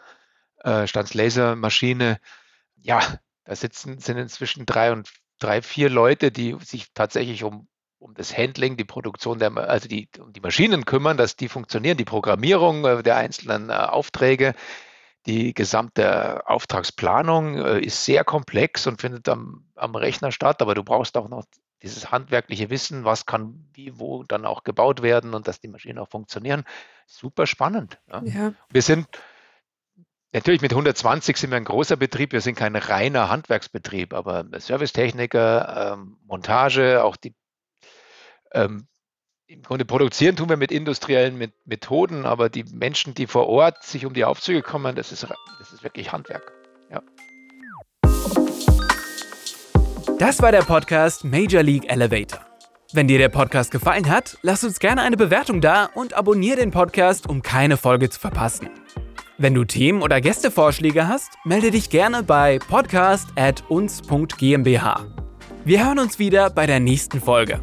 äh, Standslasermaschine. Ja, da sitzen, sind inzwischen drei und drei, vier Leute, die sich tatsächlich um um das Handling, die Produktion der, also die, um die Maschinen kümmern, dass die funktionieren, die Programmierung äh, der einzelnen äh, Aufträge. Die gesamte Auftragsplanung äh, ist sehr komplex und findet am, am Rechner statt, aber du brauchst auch noch dieses handwerkliche Wissen, was kann wie, wo dann auch gebaut werden und dass die Maschinen auch funktionieren. Super spannend. Ja. Ja. Wir sind natürlich mit 120 sind wir ein großer Betrieb, wir sind kein reiner Handwerksbetrieb, aber Servicetechniker, ähm, Montage, auch die ähm, im Grunde produzieren tun wir mit industriellen Methoden, aber die Menschen, die vor Ort sich um die Aufzüge kommen, das ist, das ist wirklich Handwerk. Das war der Podcast Major League Elevator. Wenn dir der Podcast gefallen hat, lass uns gerne eine Bewertung da und abonniere den Podcast, um keine Folge zu verpassen. Wenn du Themen oder Gästevorschläge hast, melde dich gerne bei podcast@uns.gmbh. Wir hören uns wieder bei der nächsten Folge.